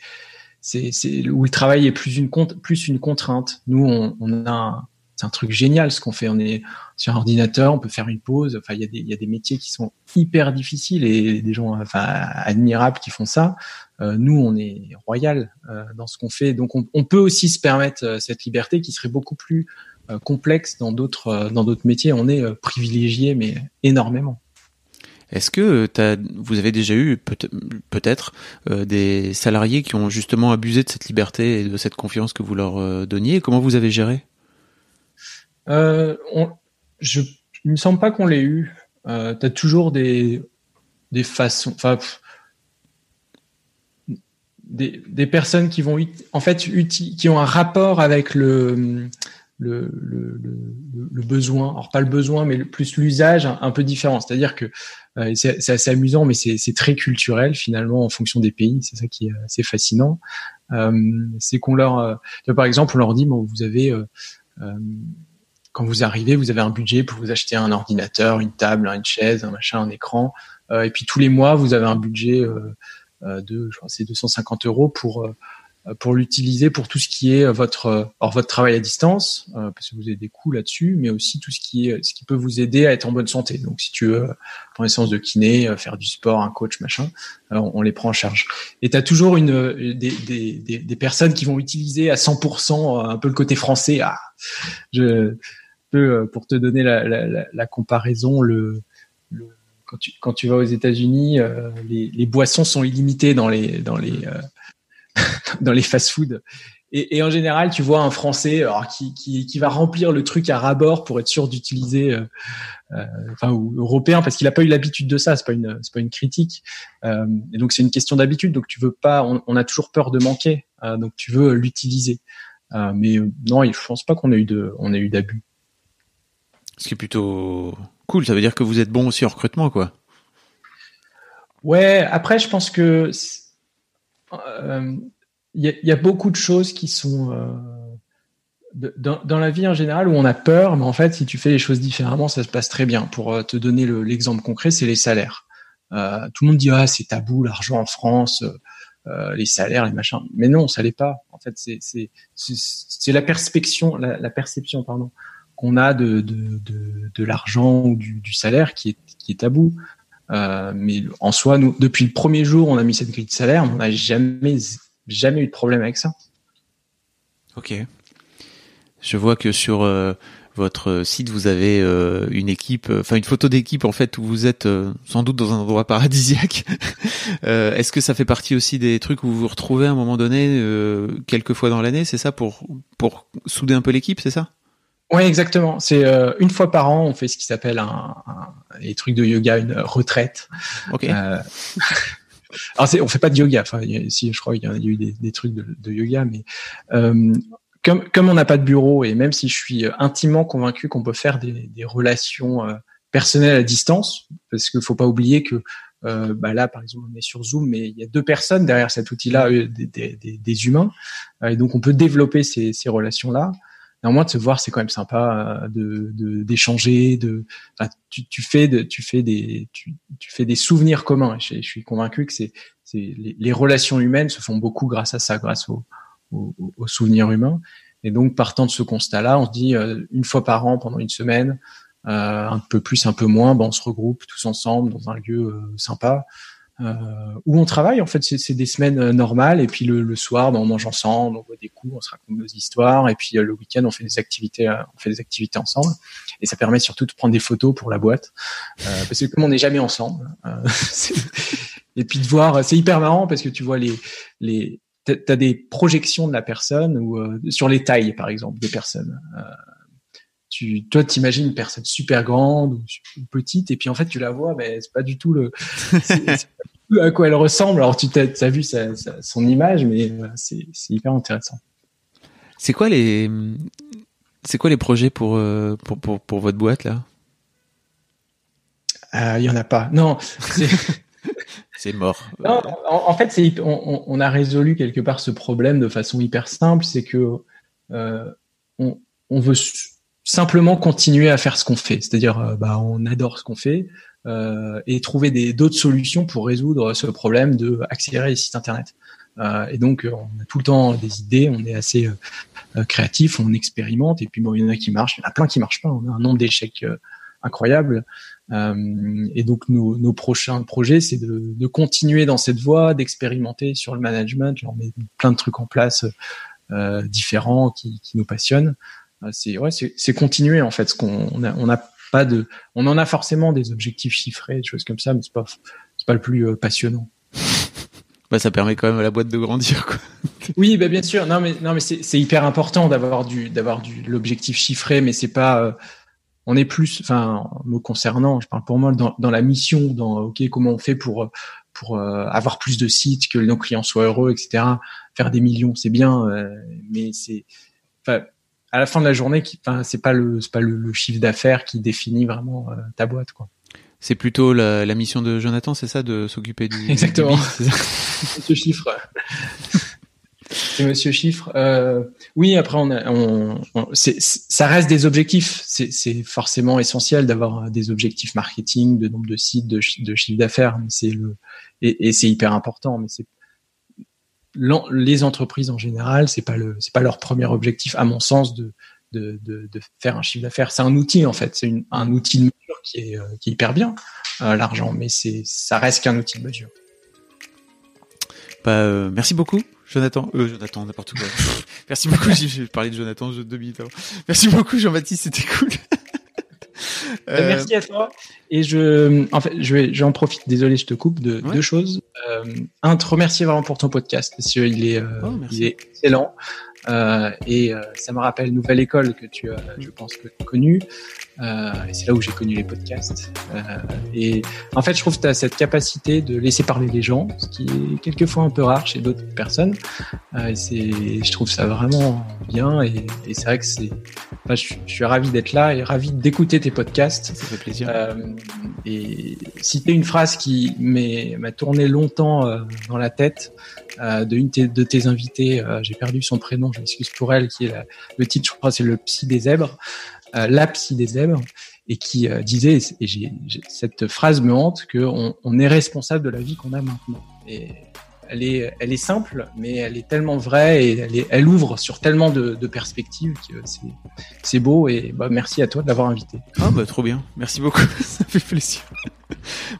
c'est où le travail est plus une plus une contrainte. Nous on, on a c'est un truc génial ce qu'on fait. On est sur un ordinateur, on peut faire une pause. Enfin, il y a des il y a des métiers qui sont hyper difficiles et des gens enfin admirables qui font ça. Euh, nous, on est royal euh, dans ce qu'on fait, donc on, peut aussi se permettre euh, cette liberté qui serait beaucoup plus euh, complexe dans d'autres euh, dans d'autres métiers. On est euh, privilégié, mais énormément. Est-ce que as, vous avez déjà eu peut-être des salariés qui ont justement abusé de cette liberté et de cette confiance que vous leur donniez? Comment vous avez géré? Euh, on, je, Il me semble pas qu'on l'ait eu. Euh, tu as toujours des, des façons... Enfin, des, des personnes qui vont en fait qui ont un rapport avec le le, le, le, le, besoin, alors pas le besoin, mais plus l'usage un, peu différent. C'est-à-dire que euh, c'est assez amusant, mais c'est très culturel finalement en fonction des pays. C'est ça qui est assez fascinant. Euh, c'est qu'on leur, euh, par exemple, on leur dit, bon, vous avez euh, euh, quand vous arrivez, vous avez un budget pour vous acheter un ordinateur, une table, une chaise, un machin, un écran, et puis tous les mois, vous avez un budget de, je crois, c'est 250 euros pour euh, pour l'utiliser pour tout ce qui est euh, votre euh, or votre travail à distance parce que vous avez des coûts là-dessus mais aussi tout ce qui est ce qui peut vous aider à être en bonne santé. Donc si tu veux prendre une séance de kiné faire du sport un coach machin alors on les prend en charge. Et tu as toujours une des, des, des, des, personnes qui vont utiliser à 100% un peu le côté français. Ah je peux pour te donner la, la, la, comparaison le, le quand tu, quand tu vas aux États-Unis, les, les, boissons sont illimitées dans les dans les dans les fast-foods. Et, et, en général, tu vois un Français alors, qui, qui, qui va remplir le truc à rabord pour être sûr d'utiliser, euh, euh, enfin ou européen parce qu'il n'a pas eu l'habitude de ça. C'est pas une c'est pas une critique. Euh, et donc c'est une question d'habitude. Donc tu veux pas, on, on, a toujours peur de manquer. Donc tu veux l'utiliser. Mais non, je pense pas qu'on ait eu de on a eu d'abus. Ce qui est plutôt cool. Ça veut dire que vous êtes bon aussi en recrutement, quoi. Ouais. Après, je pense que il y, y, a beaucoup de choses qui sont euh, dans, dans, la vie en général où on a peur, mais en fait, si tu fais les choses différemment, ça se passe très bien. Pour euh, te donner l'exemple concret, c'est les salaires. Euh, tout le monde dit ah c'est tabou l'argent en France, euh, les salaires, les machins. Mais non, ça l'est pas. En fait, c'est la perception, la, la perception pardon qu'on a de de, de, de l'argent ou du, du, salaire qui est qui est tabou. Euh, mais en soi, nous, depuis le premier jour, on a mis cette grille de salaire, on n'a jamais jamais eu de problème avec ça. Ok. Je vois que sur euh, votre site, vous avez euh, une équipe, euh, enfin une photo d'équipe en fait où vous êtes sans doute dans un endroit paradisiaque. Est-ce que ça fait partie aussi des trucs où vous vous retrouvez à un moment donné quelques fois dans l'année, c'est ça pour pour souder un peu l'équipe, c'est ça? Oui, exactement. C'est une fois par an, on fait ce qui s'appelle un, un, les trucs de yoga, une retraite. Ok. Alors on fait pas de yoga. Enfin, si je crois qu'il y a eu des, trucs de, yoga, mais euh, comme comme on n'a pas de bureau et même si je suis intimement convaincu qu'on peut faire des, relations euh, personnelles à distance, parce qu'il faut pas oublier que euh, bah là, par exemple, on est sur Zoom, mais il y a deux personnes derrière cet outil-là, des, des, des, humains, euh, et donc on peut développer ces, ces relations-là. Néanmoins de se voir c'est quand même sympa de d'échanger de, tu, tu fais de, tu fais des tu, tu fais des souvenirs communs. Je, suis convaincu que c'est c'est les, relations humaines se font beaucoup grâce à ça grâce aux au, souvenirs humains et donc partant de ce constat là on se dit une fois par an pendant une semaine euh, un peu plus, un peu moins, ben on se regroupe tous ensemble dans un lieu euh, sympa. euh, où on travaille. En fait, c'est des semaines normales et puis le, soir, ben, on mange ensemble, on voit des coups, on se raconte nos histoires et puis le week-end, on fait des activités, on fait des activités ensemble et ça permet surtout de prendre des photos pour la boîte parce que comme on n'est jamais ensemble. et puis de voir, c'est hyper marrant parce que tu vois les les t'as des projections de la personne ou sur les tailles par exemple des personnes tu, toi, t'imagines une personne super grande ou petite, et puis en fait, tu la vois, mais c'est pas du tout le, à quoi elle ressemble. Alors, tu as, vu sa, son image, mais euh, c'est hyper intéressant. C'est quoi les, c'est quoi les projets pour, euh, pour, pour, pour votre boîte là? Il euh, y en a pas. Non. C'est mort. Non, en, fait, c'est, on, on, a résolu quelque part ce problème de façon hyper simple, c'est que on, on veut simplement continuer à faire ce qu'on fait, c'est-à-dire euh, bah, on adore ce qu'on fait euh, et trouver d'autres solutions pour résoudre ce problème de accélérer les sites internet. Euh, et donc on a tout le temps des idées, on est assez créatif, on expérimente et puis bon il y en a qui marchent, il y en a plein qui marchent pas, on a un nombre d'échecs incroyable. et donc nos, prochains projets, c'est de, continuer dans cette voie, d'expérimenter sur le management. on met plein de trucs en place euh, différents qui, nous passionnent. Euh, c'est ouais, c'est continuer en fait. Ce qu'on on a, on a pas de, on en a forcément des objectifs chiffrés, des choses comme ça, mais c'est pas c'est pas le plus euh, passionnant. Bah, ça permet quand même à la boîte de grandir. Quoi. oui, bah, bien sûr. Non, mais non, mais c'est hyper important d'avoir du d'avoir du l'objectif chiffré, mais c'est pas. Euh, on est plus, enfin, me concernant, je parle pour moi dans, dans la mission, dans ok, comment on fait pour pour avoir plus de sites, que nos clients soient heureux, etc. Faire des millions, c'est bien, mais c'est, enfin, à la fin de la journée, qui, enfin, c'est pas le, c'est pas le, chiffre d'affaires qui définit vraiment euh, ta boîte, quoi. C'est plutôt la, la, mission de Jonathan, c'est ça, de s'occuper du. Exactement. Monsieur Chiffre. c'est Monsieur Chiffre. Euh, oui, après, on, a, on, c'est, ça reste des objectifs. C'est, c'est forcément essentiel d'avoir des objectifs marketing, de nombre de sites, de, de chiffre d'affaires. C'est le et, et c'est hyper important, mais c'est les entreprises en général, c'est pas le, c'est pas leur premier objectif, à mon sens, de, faire un chiffre d'affaires. C'est un outil en fait, c'est un outil de mesure qui est, euh, hyper bien euh, l'argent, mais c'est, ça reste qu'un outil de mesure. Bah, euh, merci beaucoup, Jonathan. Euh, Jonathan, n'importe quoi. merci beaucoup. J'ai parlé de Jonathan deux minutes avant. Merci beaucoup, Jean-Baptiste. C'était cool. Euh, merci à toi. Et je, en fait, je vais, j'en profite. Désolé, je te coupe de deux choses. Euh, un, te remercier vraiment pour ton podcast parce qu'il est, euh, oh, il est excellent. Euh, et euh, ça me rappelle Nouvelle École que tu as, je pense que tu as connu. Euh, et c'est là où j'ai connu les podcasts. Euh, et en fait, je trouve que tu as cette capacité de laisser parler les gens, ce qui est quelquefois un peu rare chez d'autres personnes. et c'est, je trouve ça vraiment bien. Et, et c'est vrai que c'est, enfin, je, je, suis ravi d'être là et ravi d'écouter tes podcasts. Ça fait plaisir. et citer une phrase qui m'a tourné longtemps dans la tête de une de tes invités. j'ai perdu son prénom je m'excuse pour elle, qui est le titre, je crois, c'est le psy des zèbres, euh, la psy des zèbres, et qui euh, disait, et j'ai, cette phrase me hante, qu'on on est responsable de la vie qu'on a maintenant. Et elle est, elle est simple, mais elle est tellement vraie et elle, elle ouvre sur tellement de, de perspectives que c'est, c'est beau. Et bah, merci à toi de l'avoir invité. Ah bah trop bien, merci beaucoup, ça fait plaisir.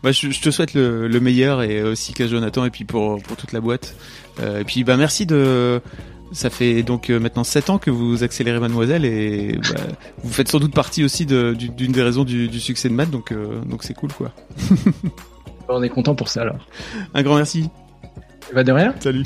bah, je, je, te souhaite le, le, meilleur et aussi qu'à Jonathan et puis pour, pour toute la boîte. Euh, et puis bah merci de ça fait donc euh, maintenant 7 ans que vous accélérez Mademoiselle et bah, vous faites sans doute partie aussi d'une des raisons du, succès de Matt, donc euh, donc c'est cool quoi. On est content pour ça alors. Un grand merci. Bah de rien. Salut.